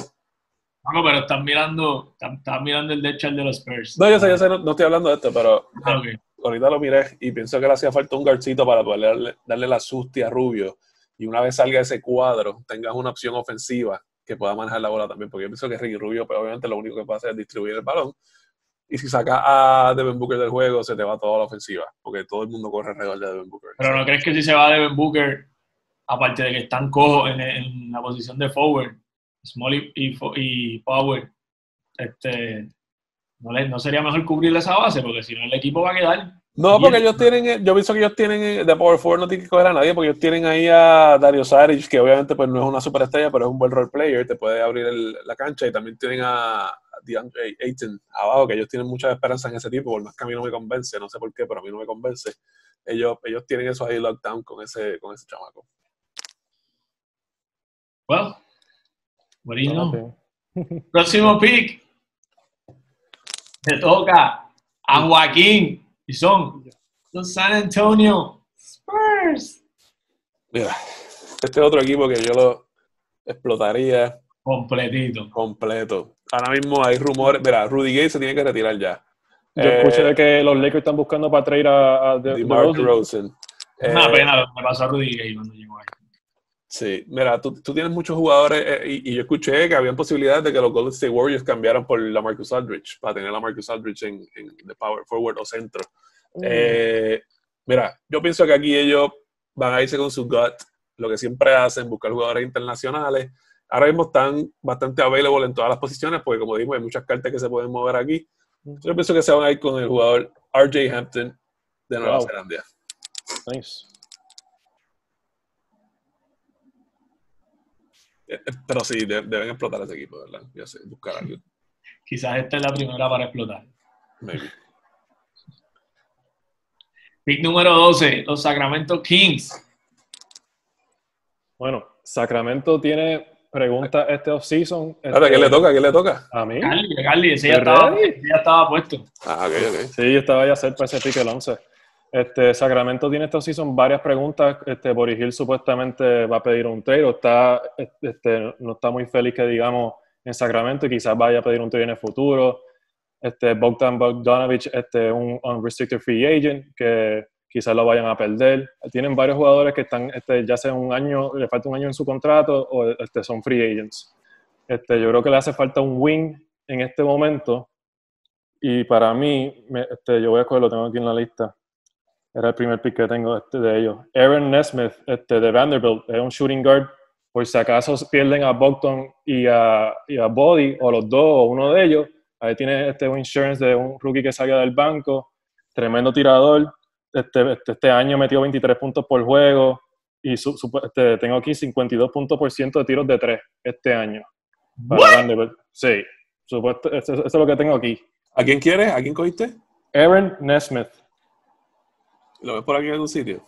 No, pero están mirando, están, mirando el derecho de los Spurs. No, yo sé, yo sé, no, estoy hablando de esto, pero ah, ahorita lo miré y pienso que le hacía falta un guardcito para poder darle, la susti a Rubio. Y una vez salga ese cuadro, tengas una opción ofensiva que pueda manejar la bola también. Porque yo pienso que Ricky Rubio, pues, obviamente, lo único que puede hacer es distribuir el balón y si sacas a Devin Booker del juego, se te va toda la ofensiva, porque todo el mundo corre alrededor de Devin Booker. Pero ¿no crees que si se va Devin Booker, aparte de que están cojos en, la posición de forward, Small y, Power, este, no, no sería mejor cubrirle esa base? Porque si no, el equipo va a quedar no, porque ellos tienen, yo pienso que ellos tienen, de Power Forward no tienen que coger a nadie, porque ellos tienen ahí a Dario Saric, que obviamente pues no es una superestrella, pero es un buen role player, te puede abrir la cancha, y también tienen a, DeAndre Ayton abajo, que ellos tienen mucha esperanza en ese tipo, por más que a mí no me convence, no sé por qué, pero a mí no me convence. Ellos, ellos tienen eso ahí lockdown con ese, con ese chamaco. Well, bueno. Próximo pick. Te toca a Joaquín. Y son los San Antonio Spurs. Mira, este otro equipo que yo lo explotaría. Completito. Completo. Ahora mismo hay rumores. Mira, Rudy Gay se tiene que retirar ya. Yo escuché eh, que los Lakers están buscando para traer a, a DeMar Rosen. Una eh, pena lo que pasó a Rudy Gay cuando llegó ahí. Sí, mira, tú, tú tienes muchos jugadores eh, y, yo escuché que había posibilidades de que los Golden State Warriors cambiaran por la Marcus Aldridge, para tener a Marcus Aldridge en, en the power forward o centro. Mm. Eh, mira, yo pienso que aquí ellos van a irse con su gut, lo que siempre hacen, buscar jugadores internacionales. Ahora mismo están bastante available en todas las posiciones, porque como digo, hay muchas cartas que se pueden mover aquí. Yo pienso que se van a ir con el jugador RJ Hampton de Nueva Zelanda. Nice. Eh, eh, pero sí, deben explotar ese equipo, ¿verdad? Ya sé, buscar algo. Quizás esta es la primera para explotar. Maybe. Pick número 12, los Sacramento Kings. Bueno, Sacramento tiene pregunta este offseason. Este, ¿Qué le toca? ¿Qué le toca? A mí. Carly, Carly ese ya estaba, ya estaba, puesto. Ah, ok, ok. Sí, estaba ya cerca ese pick el 11. Este, Sacramento tiene esta season varias preguntas. Este, Boris Hill supuestamente va a pedir un trade o está, este, no está muy feliz que digamos en Sacramento y quizás vaya a pedir un trade en el futuro. Este, Bogdan Bogdanovich, este, un unrestricted free agent que quizás lo vayan a perder. Tienen varios jugadores que están, este, ya sea un año, le falta un año en su contrato o este, son free agents. Este, yo creo que le hace falta un wing en este momento. Y para mí, este, yo voy a coger, lo tengo aquí en la lista. Era el primer pick que tengo este de ellos. Aaron Nesmith, este, de Vanderbilt, es un shooting guard. Por si acaso pierden a Bogdan y a, y a Body, o los dos, o uno de ellos, ahí tiene este un insurance de un rookie que salga del banco. Tremendo tirador. Este, este, este año metió 23 puntos por juego. Y su, este, tengo aquí 52 puntos por ciento de tiros de tres este año. Para Vanderbilt. Sí, supuesto, eso, eso es lo que tengo aquí. ¿A quién quieres? ¿A quién cogiste? Aaron Nesmith. ¿Lo ves por aquí en algún sitio?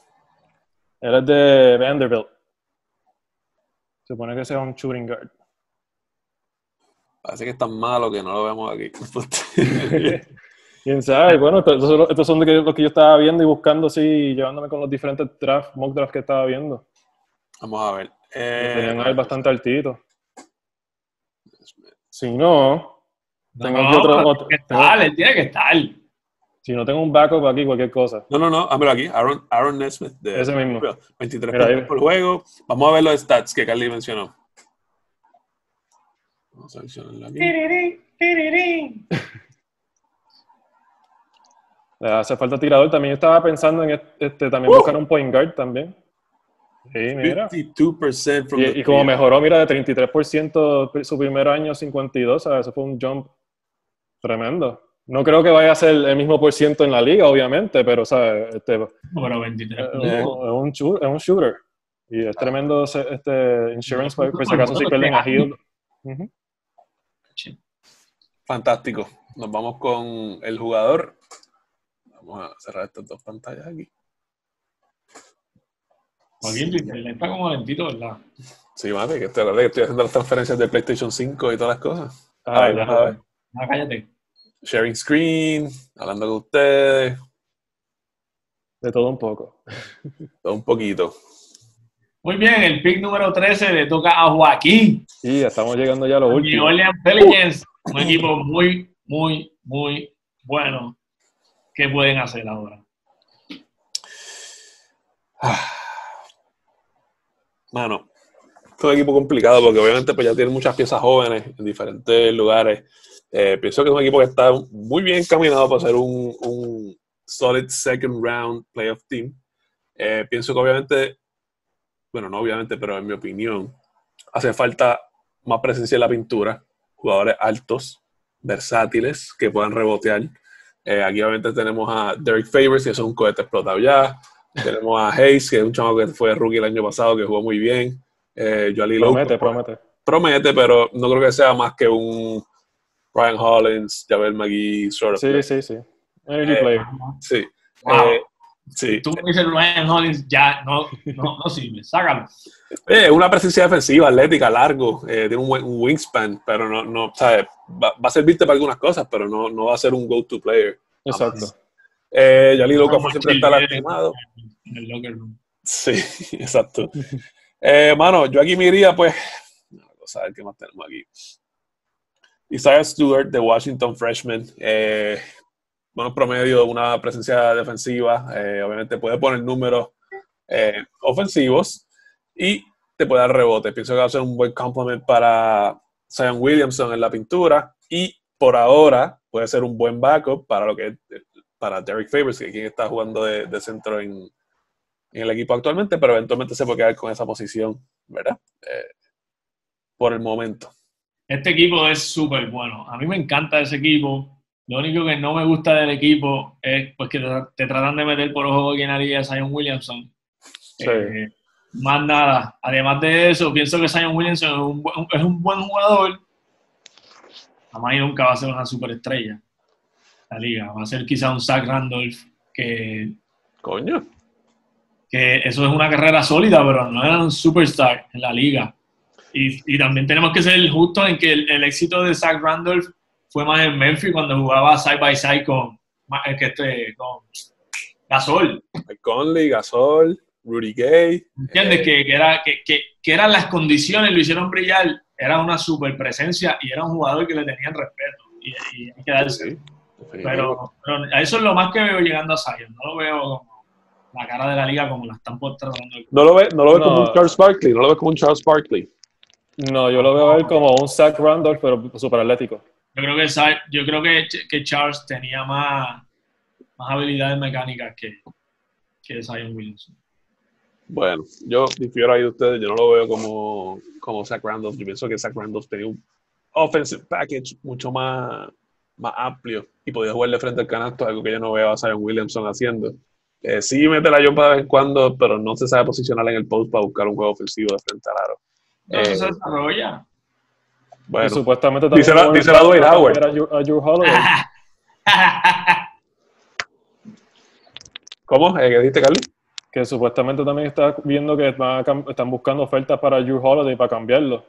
Él es de Vanderbilt. Se supone que sea un shooting guard. Parece que es tan malo que no lo vemos aquí. Quién sabe, bueno, estos, son los que yo estaba viendo y buscando así, llevándome con los diferentes draft, mock drafts que estaba viendo. Vamos a ver. Eh, tenían ahí bastante altito. Si no, tengo no, otro. otro que estar, tiene que estar. Si no tengo un backup aquí, cualquier cosa. No, no, no, hámelo aquí. Aaron, Aaron Nesmith. De, Ese mismo. 23 puntos por juego. Vamos a ver los stats que Carly mencionó. Vamos a mencionarlo aquí. Le hace falta tirador. También estaba pensando en este, también buscar un point guard también. Sí, mira. 52% from y, y como mejoró, mira, de 33% su primer año, 52, ¿sabes? Eso fue un jump tremendo. No creo que vaya a ser el mismo por ciento en la liga, obviamente, pero, ¿sabes? Este, bueno, 23. Es, un, es un shooter. Y es tremendo este insurance, por, si acaso si pierden a Hill. Fantástico. Nos vamos con el jugador. Vamos a cerrar estas dos pantallas aquí. Joaquín, está como lentito, ¿verdad? Sí, mami, que estoy, estoy haciendo las transferencias de PlayStation 5 y todas las cosas. Ay, ya, cállate. Sharing screen, hablando con ustedes. De todo un poco. Todo un poquito. Muy bien, el pick número 13 le toca a Joaquín. Sí, estamos llegando ya a lo último. New Orleans Pelicans, un equipo muy, muy, muy bueno. ¿Qué pueden hacer ahora? Ah. Mano, es un equipo complicado porque obviamente pues ya tiene muchas piezas jóvenes en diferentes lugares. Eh, pienso que es un equipo que está muy bien encaminado para ser un, solid second round playoff team. Eh, pienso que obviamente, bueno, no obviamente, pero en mi opinión, hace falta más presencia en la pintura, jugadores altos, versátiles, que puedan rebotear. Eh, aquí obviamente tenemos a Derek Favors, que es un cohete explotado ya. Tenemos a Hayes, que es un chavo que fue rookie el año pasado, que jugó muy bien. Eh, promete, promete. Promete, pero no creo que sea más que un Ryan Hollins, Javel McGee, sort of Sí, sí, sí. Energy eh, player. Sí. Eh, sí. Tú me dices Ryan Hollins, ya no, no, no sirve, sácalo. Eh, una presencia defensiva, atlética, largo, eh, tiene un, buen, wingspan, pero no, no ¿sabes? Va, va, a servirte para algunas cosas, pero no, no va a ser un go-to player. Exacto. Eh, Yali Loco siempre está lastimado. En el locker room. Sí, exacto. eh, mano, yo aquí me iría, pues, vamos a ver qué más tenemos aquí. Isaiah Stewart de Washington Freshman. Eh, bueno, promedio, una presencia defensiva. Eh, obviamente puede poner números eh, ofensivos y te puede dar rebote. Pienso que va a ser un buen complement para Zion Williamson en la pintura y por ahora puede ser un buen backup para lo que para Derek Favors, que es quien está jugando de, centro en, el equipo actualmente, pero eventualmente se puede quedar con esa posición, ¿verdad? Eh, por el momento. Este equipo es súper bueno. A mí me encanta ese equipo. Lo único que no me gusta del equipo es pues, que te, tratan de meter por ojo quién haría Zion Williamson. Sí. Eh, más nada. Además de eso, pienso que Zion Williamson es un, es un buen jugador. Jamás y nunca va a ser una superestrella la liga. Va a ser quizá un Zach Randolph que... Coño. Que eso es una carrera sólida, pero no era un superstar en la liga. Y, y también tenemos que ser justos en que el, éxito de Zach Randolph fue más en Memphis cuando jugaba side by side con, que este, con Gasol. Conley, Gasol, Rudy Gay. ¿Entiendes? Eh, que, que, era, que, que, que, eran las condiciones, lo hicieron brillar. Era una super presencia y era un jugador que le tenían respeto. Y, y hay que darse. Pero, a eso es lo más que veo llegando a Zion. No lo veo como la cara de la liga como la están tratando. No lo ve, no lo ve como un Charles Barkley, no lo ve como un Charles Barkley. No, yo lo veo a él como un Zach Randolph, pero súper atlético. Yo creo que, yo creo que, que Charles tenía más, más habilidades mecánicas que, que Zion Williamson. Bueno, yo difiero ahí de ustedes, yo no lo veo como, como Zach Randolph. Yo pienso que Zach Randolph tenía un offensive package mucho más más amplio y podía jugarle frente al canasto, algo que yo no veo a Zion Williamson haciendo. Eh, sí mete la jumpa de vez en cuando, pero no se sabe posicionar en el post para buscar un juego ofensivo de frente al aro. No eh, se desarrolla. Bueno, supuestamente también dice la, dice la Dwight Howard. ¿Cómo? ¿Eh, ¿Qué dijiste, Carly? que supuestamente también está viendo que están buscando ofertas para Drew Holiday para cambiarlo.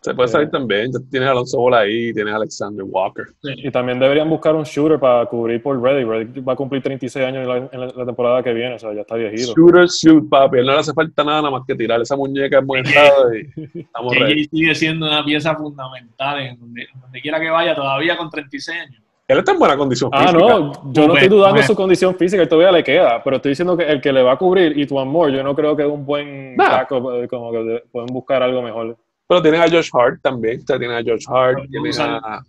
Se puede salir también. Tienes a Alonso Ball ahí, tienes a Alexander Walker. Y también deberían buscar un shooter para cubrir por Reddy. Reddy va a cumplir 36 años en la, temporada que viene, o sea, ya está viejito. Shooter, shoot, papi. no le hace falta nada, más que tirar esa muñeca en buen estado y estamos ready. sigue siendo una pieza fundamental en donde, donde quiera que vaya, todavía con 36 años. Él está en buena condición física. Ah, no, yo no estoy dudando de su condición física, él todavía le queda, pero estoy diciendo que el que le va a cubrir y tu amor, yo no creo que es un buen eh, como que pueden buscar algo mejor. Pero tienen a Josh Hart también, o sea, tienen a Josh Hart, a...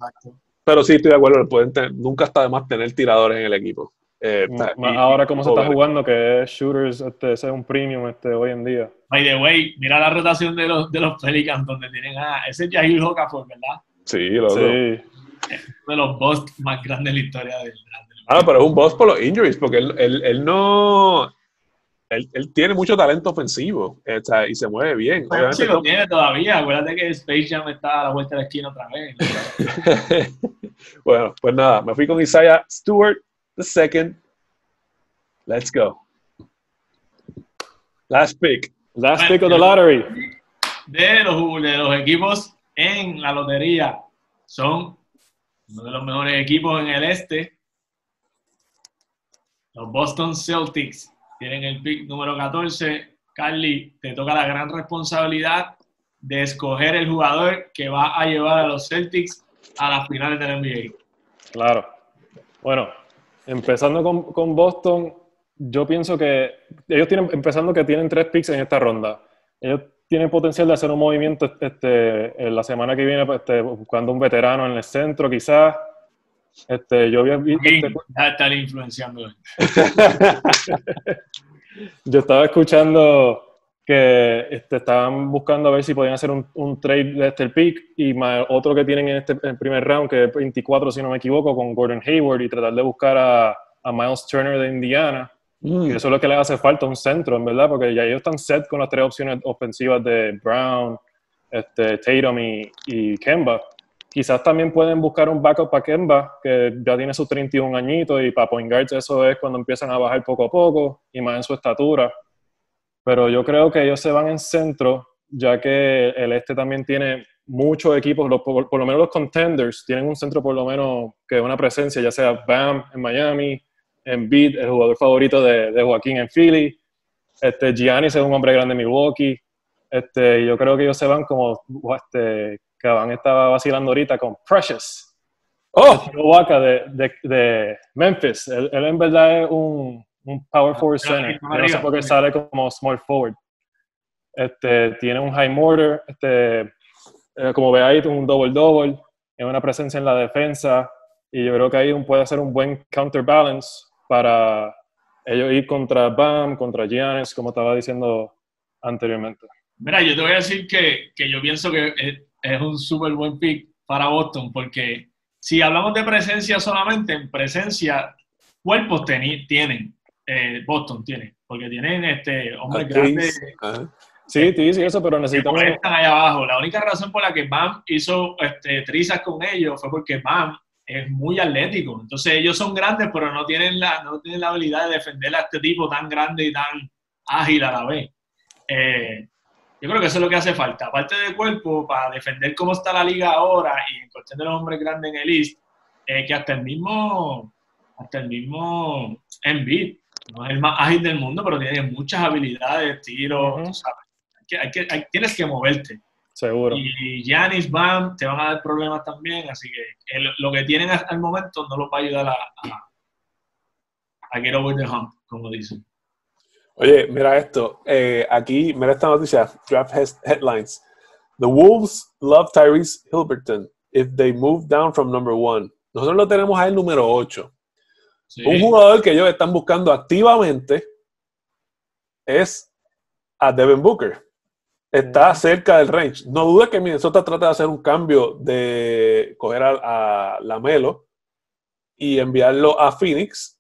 Pero sí, estoy de acuerdo, pueden nunca está de más tener tiradores en el equipo. Eh, mm, ahora como se está jugando, que es shooters, este, ese es un premium este, hoy en día. By the way, mira la rotación de los, de los Pelicans, donde tienen a ese es Jahil Okafor, ¿verdad? Sí, lo sí. Uno de los boss más grandes de la historia del Ah, pero es un boss por los injuries, porque él, él, él no él, él, tiene mucho talento ofensivo sea, y se mueve bien. Bueno, sí lo tiene todavía. Acuérdate que Space Jam está a la vuelta de la esquina otra vez. bueno, pues nada, me fui con Isaiah Stewart, the second. Let's go. Last pick. Last pick of the lottery. De los, de los equipos en la lotería son uno de los mejores equipos en el este. Los Boston Celtics tienen el pick número 14. Carly, te toca la gran responsabilidad de escoger el jugador que va a llevar a los Celtics a las finales del NBA. Claro. Bueno, empezando con, Boston, yo pienso que ellos tienen, empezando que tienen tres picks en esta ronda. Ellos tienen potencial de hacer un movimiento este, en la semana que viene, este, buscando un veterano en el centro, quizás. Este, yo había visto. Este estar influenciando. yo estaba escuchando que este, estaban buscando a ver si podían hacer un, un trade de este pick y otro que tienen en este primer round, que es 24, si no me equivoco, con Gordon Hayward y tratar de buscar a, a Miles Turner de Indiana. Mm. Y eso es lo que les hace falta, un centro, en verdad, porque ya ellos están set con las tres opciones ofensivas de Brown, este, Tatum y, y Kemba. Quizás también pueden buscar un backup para Kemba, que ya tiene sus 31 añitos y para point guards eso es cuando empiezan a bajar poco a poco y más en su estatura. Pero yo creo que ellos se van en centro, ya que el este también tiene muchos equipos, por, lo menos los contenders, tienen un centro por lo menos que una presencia, ya sea Bam en Miami, en Beat, el jugador favorito de, de Joaquín en Philly, este, Giannis es un hombre grande en Milwaukee, este, yo creo que ellos se van como este, Cabán estaba vacilando ahorita con Precious. Oh, de, de, de Memphis. Él, en verdad es un, un power forward center. no sé por qué sale como small forward. Este, tiene un high mortar, este, eh, como ve ahí, un double-double, tiene una presencia en la defensa, y yo creo que ahí puede hacer un buen counterbalance para ellos ir contra Bam, contra Giannis, como estaba diciendo anteriormente. Mira, yo te voy a decir que, que yo pienso que es un súper buen pick para Boston, porque si hablamos de presencia solamente, en presencia, cuerpos tienen, eh, Boston tiene, porque tienen este hombres grandes. Sí, sí, sí, eso, pero necesitamos. Están allá abajo. La única razón por la que Bam hizo este, trizas con ellos fue porque Bam es muy atlético. Entonces, ellos son grandes, pero no tienen la, no tienen la habilidad de defender a este tipo tan grande y tan ágil a la vez. Eh, yo creo que eso es lo que hace falta. Aparte de cuerpo, para defender cómo está la liga ahora y en cuestión de los hombres grandes en el East, eh, que hasta el mismo, hasta el mismo Embiid, no es el más ágil del mundo, pero tiene muchas habilidades, tiros, hay que, tienes que moverte. Seguro. Y Giannis, Bam, te van a dar problemas también, así que lo que tienen hasta el momento no los va a ayudar a, a, a get over the hump, como dicen. Oye, mira esto. Eh, aquí, mira esta noticia. Draft headlines. The Wolves love Tyrese Hilberton if they move down from number one. Nosotros lo tenemos ahí el número 8. Un jugador que ellos están buscando activamente es a Devin Booker. Está cerca del range. No dudes que Minnesota trata de hacer un cambio de coger a, a Lamelo y enviarlo a Phoenix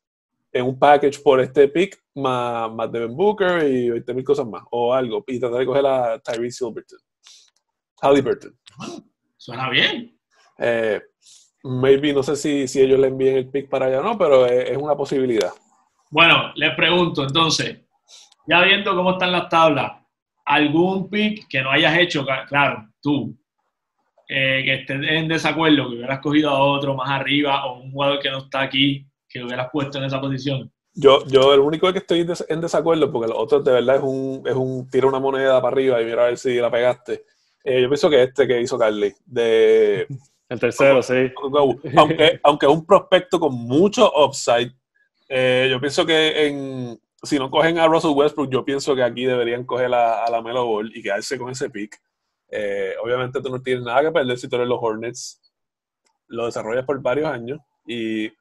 en un package por este pick, más, más Devin Booker y 20 mil cosas más, o algo, y tratar de coger a Tyrese Silverton. Halliburton. Suena bien. Eh, maybe, no sé si, si, ellos le envíen el pick para allá o no, pero es, una posibilidad. Bueno, les pregunto entonces, ya viendo cómo están las tablas, algún pick que no hayas hecho, claro, tú, eh, que estés en desacuerdo, que hubieras cogido a otro más arriba o un jugador que no está aquí, que hubieras puesto en esa posición. Yo, yo el único que estoy en desacuerdo, porque los otros de verdad es un, es un tira una moneda para arriba y mira a ver si la pegaste. Eh, yo pienso que este que hizo Carly, de... El tercero, sí. Aunque, aunque es un prospecto con mucho upside, eh, yo pienso que en, si no cogen a Russell Westbrook, yo pienso que aquí deberían coger a, a la Melo Ball y quedarse con ese pick. Eh, obviamente tú no tienes nada que perder si tú eres los Hornets. Lo desarrollas por varios años y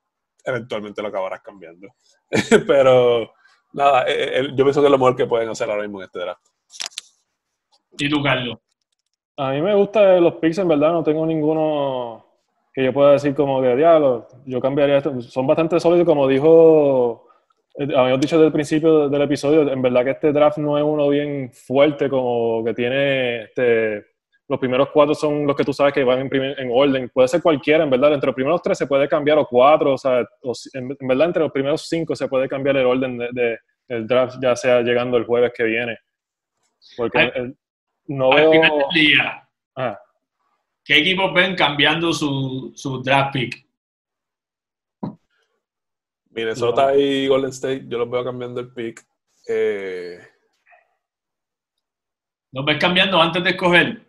eventualmente lo acabarás cambiando. Pero nada, eh, eh, yo pienso que es lo mejor que pueden hacer ahora mismo en este draft. ¿Y tú, Carlos? A mí me gustan los picks, en verdad, no tengo ninguno que yo pueda decir como que, diablo, yo cambiaría esto. Son bastante sólidos, como dijo, habíamos dicho desde el principio del episodio, en verdad que este draft no es uno bien fuerte, como que tiene este, los primeros cuatro son los que tú sabes que van en, en, orden. Puede ser cualquiera, en verdad. Entre los primeros tres se puede cambiar, o cuatro, o sea, en, verdad entre los primeros cinco se puede cambiar el orden de, del draft, ya sea llegando el jueves que viene. Porque no veo... día, ah. ¿qué equipos ven cambiando su, su draft pick? Minnesota y Golden State, yo los veo cambiando el pick. Eh... ¿Los ves cambiando antes de escoger?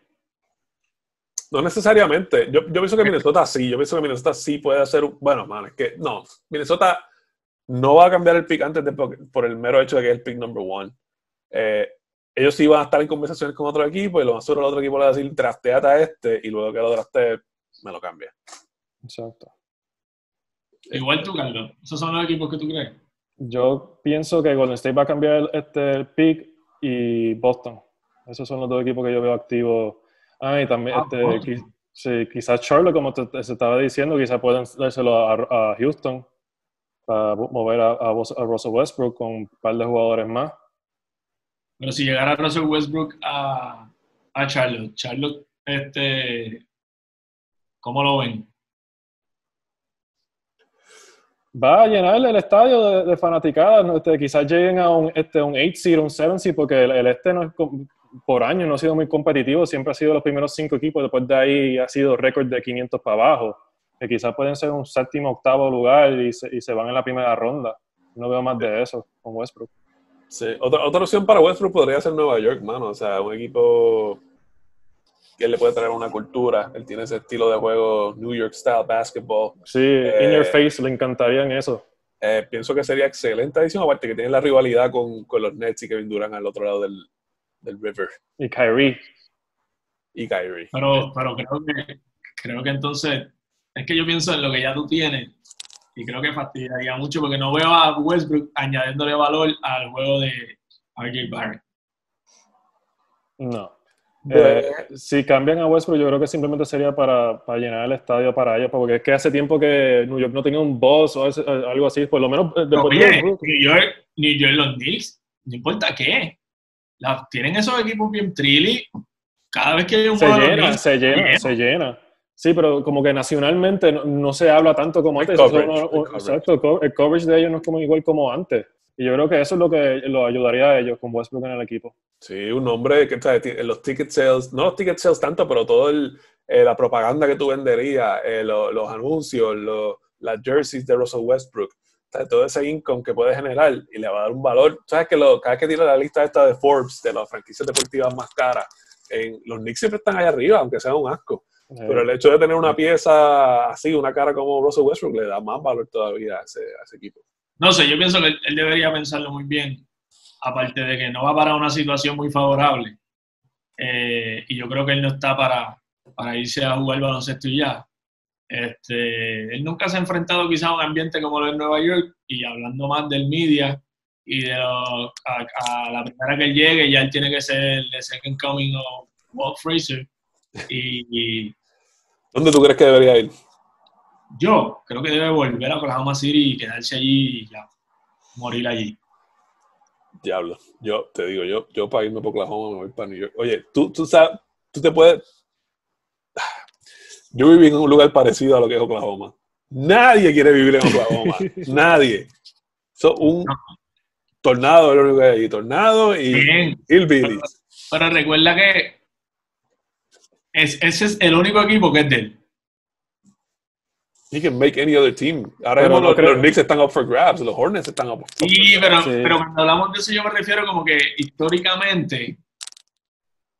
No necesariamente. Yo, yo pienso que Minnesota sí. Yo pienso que Minnesota sí puede hacer. Bueno, man, es que no. Minnesota no va a cambiar el pick antes de, por el mero hecho de que es el pick number one. Eh, ellos sí van a estar en conversaciones con otro equipo y lo más seguro el otro equipo le va a decir trasteate a este y luego que lo drafte me lo cambia. Exacto. Igual tú, Carlos. ¿Esos son los equipos que tú crees? Yo pienso que Golden State va a cambiar este, el pick y Boston. Esos son los dos equipos que yo veo activos Ah, y también, ah, este, sí, quizás Charlotte, como te, estaba diciendo, quizás pueden dárselo a, Houston para mover a, a, Russell Westbrook con un par de jugadores más. Pero si llegara Russell Westbrook a, a Charlotte, Charlotte, este, ¿cómo lo ven? Va a llenar el estadio de, fanaticadas. Este, quizás lleguen a un, este, un 8 seed, un 7 seed, porque el, el, este no es por año no ha sido muy competitivo, siempre ha sido los primeros cinco equipos, después de ahí ha sido récord de 500 para abajo, que quizás pueden ser un séptimo, octavo lugar y se, y se van en la primera ronda. No veo más de eso con Westbrook. Sí, otra, otra opción para Westbrook podría ser Nueva York, mano. O sea, un equipo que le puede traer una cultura. Él tiene ese estilo de juego, New York style basketball. Sí, in your eh, face, le encantaría en eso. Eh, pienso que sería excelente adición, aparte que tiene la rivalidad con, con los Nets y Kevin Durant al otro lado del, del River. Y Kyrie. Y Kyrie. Pero, pero creo, que, creo que entonces, es que yo pienso en lo que ya tú tienes y creo que fastidiaría mucho porque no veo a Westbrook añadiéndole valor al juego de RJ Barrett. No. Eh, si cambian a Westbrook, yo creo que simplemente sería para, para, llenar el estadio para ellos, porque es que hace tiempo que New York no tenía un boss o algo así, por lo menos eh, de New York, New York, los Knicks, no importa qué, tienen esos equipos bien trilly. Cada vez que hay un se llena, se llena, se llena. Sí, pero como que nacionalmente no, se habla tanto como antes. exacto, el coverage de ellos no es como igual como antes. Y yo creo que eso es lo que lo ayudaría a ellos con Westbrook en el equipo. Sí, un nombre que en los ticket sales, no los ticket sales tanto, pero toda eh, la propaganda que tú venderías, eh, los anuncios, las jerseys de Russell Westbrook, todo ese income que puede generar y le va a dar un valor. ¿Sabes que lo, cada vez que tira la lista esta de Forbes de las franquicias deportivas más caras, en, los Knicks siempre están allá arriba, aunque sea un asco. Pero el hecho de tener una pieza así, una cara como Russell Westbrook, le da más valor todavía a ese, equipo. No sé, yo pienso que él, debería pensarlo muy bien, aparte de que no va para una situación muy favorable. Eh, y yo creo que él no está para, para irse a jugar baloncesto y ya. Este, él nunca se ha enfrentado quizá a un ambiente como lo de Nueva York y hablando más del media y de a, la primera que llegue ya él tiene que ser el second coming of Walt Fraser. Y, ¿Dónde tú crees que debería ir? Yo creo que debe volver a Oklahoma City y quedarse allí y ya, morir allí. Diablo, yo te digo, yo, yo para irme por Oklahoma me voy para New York. Oye, tú, tú sabes, tú te puedes, yo viví en un lugar parecido a lo que es Oklahoma. Nadie quiere vivir en Oklahoma. Nadie. un, Tornado es lo único que hay. Tornado y Hillbillies. Pero, pero, recuerda que es, ese es el único equipo que es de él. He can make any other team. Ahora mismo los, los, Knicks están up for grabs, los Hornets están up, for sí, pero, sí, pero cuando hablamos de eso yo me refiero como que históricamente,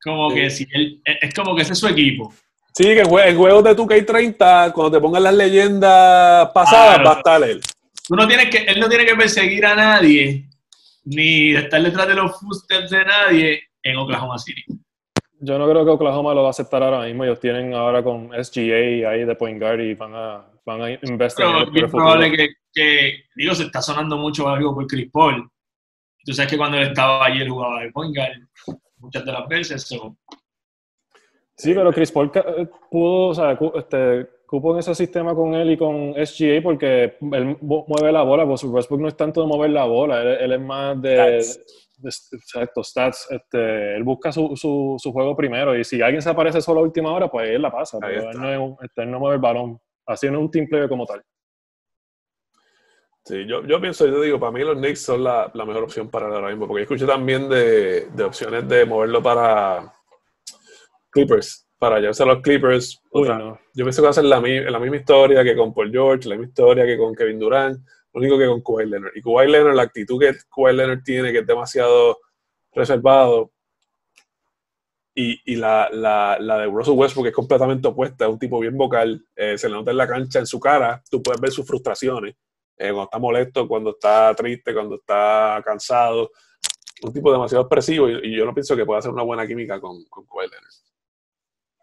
como que si él, es como que ese es su equipo. Sí, que en juegos de 2K30, cuando te pongan las leyendas pasadas, va a estar él. Tú no tienes que, él no tiene que perseguir a nadie, ni estar detrás de los footsteps de nadie en Oklahoma City. Yo no creo que Oklahoma lo va a aceptar ahora mismo. Ellos tienen ahora con SGA ahí de point guard y van a, van a investigar. Pero es probable que, que, digo, se está sonando mucho algo por Chris Paul. Tú sabes que cuando él estaba allí, él jugaba de point guard muchas de las veces. Sí, pero Chris Paul eh, pudo, o sea, este, cupo en ese sistema con él y con SGA porque él mueve la bola, pues Westbrook no es tanto de mover la bola, él, es más de, exacto, stats. Este, él busca su, su, su, juego primero y si alguien se aparece solo a última hora, pues él la pasa, pero él no, este, él no, mueve el balón, así no es un team player como tal. Sí, yo, yo pienso, yo digo, para mí los Knicks son la, la mejor opción para ahora mismo, porque escuché también de, de opciones de moverlo para Clippers, para llevarse a los Clippers. Yo pienso que va a ser la, la, misma historia que con Paul George, la misma historia que con Kevin Durant, lo único que con Kawhi Leonard. Y Kawhi Leonard, la actitud que Kawhi Leonard tiene, que es demasiado reservado, y, y la, la, la, de Russell Westbrook es completamente opuesta, es un tipo bien vocal, eh, se le nota en la cancha, en su cara, tú puedes ver sus frustraciones, eh, cuando está molesto, cuando está triste, cuando está cansado, un tipo demasiado expresivo y, yo no pienso que pueda hacer una buena química con, con Kawhi Leonard.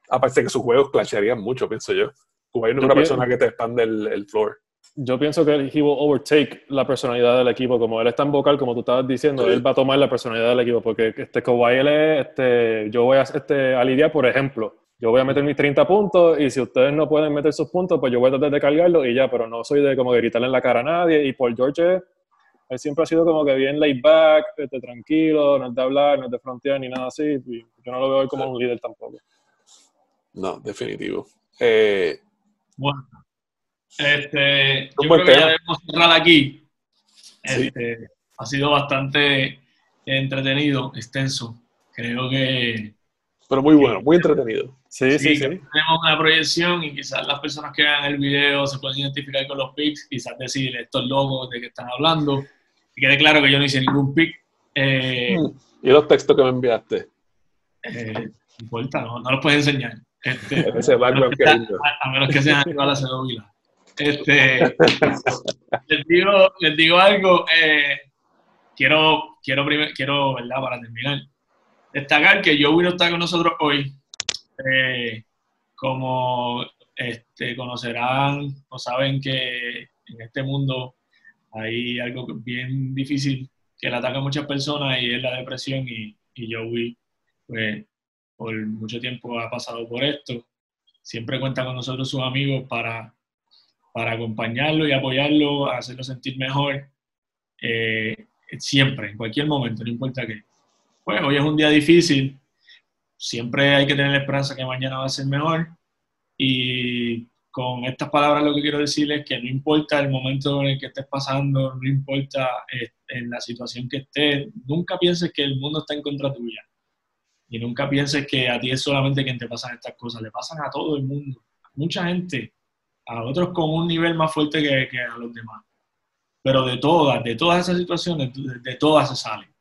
Aparte que sus juegos clashearían mucho, pienso yo. No es una persona que te expande el, el floor. Yo pienso que he will overtake la personalidad del equipo. Como él es tan vocal, como tú estabas diciendo, él va a tomar la personalidad del equipo. Porque este Kawhi, él es, este, yo voy a, este, a lidiar, por ejemplo, yo voy a meter mis 30 puntos y si ustedes no pueden meter sus puntos, pues yo voy a tratar de cargarlo y ya, pero no soy de como gritarle en la cara a nadie. Y por George, él siempre ha sido como que bien laid back, este, tranquilo, no es de hablar, no es de frontear ni nada así. Y yo no lo veo como un líder tampoco. No, definitivo. Eh, bueno, este, yo creo que ya debemos cerrar aquí. Este, ha sido bastante entretenido, extenso. Creo que. Pero muy bueno, muy entretenido. Sí, sí, sí, Tenemos una proyección y quizás las personas que vean el video se pueden identificar con los pics, quizás decir estos logos de que están hablando. Y quede claro que yo no hice ningún pic. Eh, mm. ¿Y los textos que me enviaste? Eh, no importa, no, no los puedes enseñar. Este, Ese background que, a, a, menos que sean igual a Cedovila. Este, les, digo, les digo algo, eh, quiero, quiero, quiero, ¿verdad? Para terminar, destacar que Joey no está con nosotros hoy. Eh, como este, conocerán o saben que en este mundo hay algo bien difícil que le ataca a muchas personas y es la depresión y, y Joey pues, por mucho tiempo ha pasado por esto. Siempre cuenta con nosotros sus amigos para para acompañarlo y apoyarlo, hacerlo sentir mejor, eh, siempre, en cualquier momento, no importa qué. Pues hoy es un día difícil, siempre hay que tener la esperanza que mañana va a ser mejor y con estas palabras lo que quiero decirles es que no importa el momento en el que estés pasando, no importa eh, en la situación que estés, nunca pienses que el mundo está en contra tuya. Y nunca pienses que a ti es solamente quien te pasan estas cosas, le pasan a todo el mundo. Mucha gente a otros con un nivel más fuerte que, a los demás. Pero de todas, de todas esas situaciones, de, todas se salen.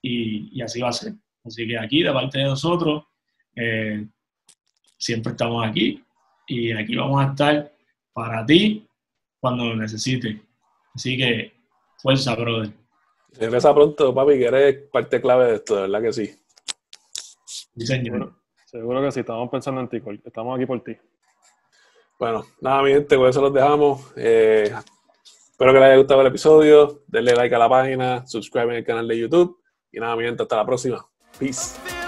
Y, así va a ser. Así que aquí, de parte de nosotros, eh, siempre estamos aquí y aquí vamos a estar para ti cuando lo necesites. Así que, fuerza, brother. Regresa pronto, papi, que eres parte clave de esto, ¿verdad que sí? Seguro que sí, estamos pensando en ti, estamos aquí por ti. Bueno, nada, mi gente, con eso los dejamos. Eh, espero que les haya gustado el episodio. Denle like a la página, suscriban al canal de YouTube. Y nada, mi gente, hasta la próxima. Peace.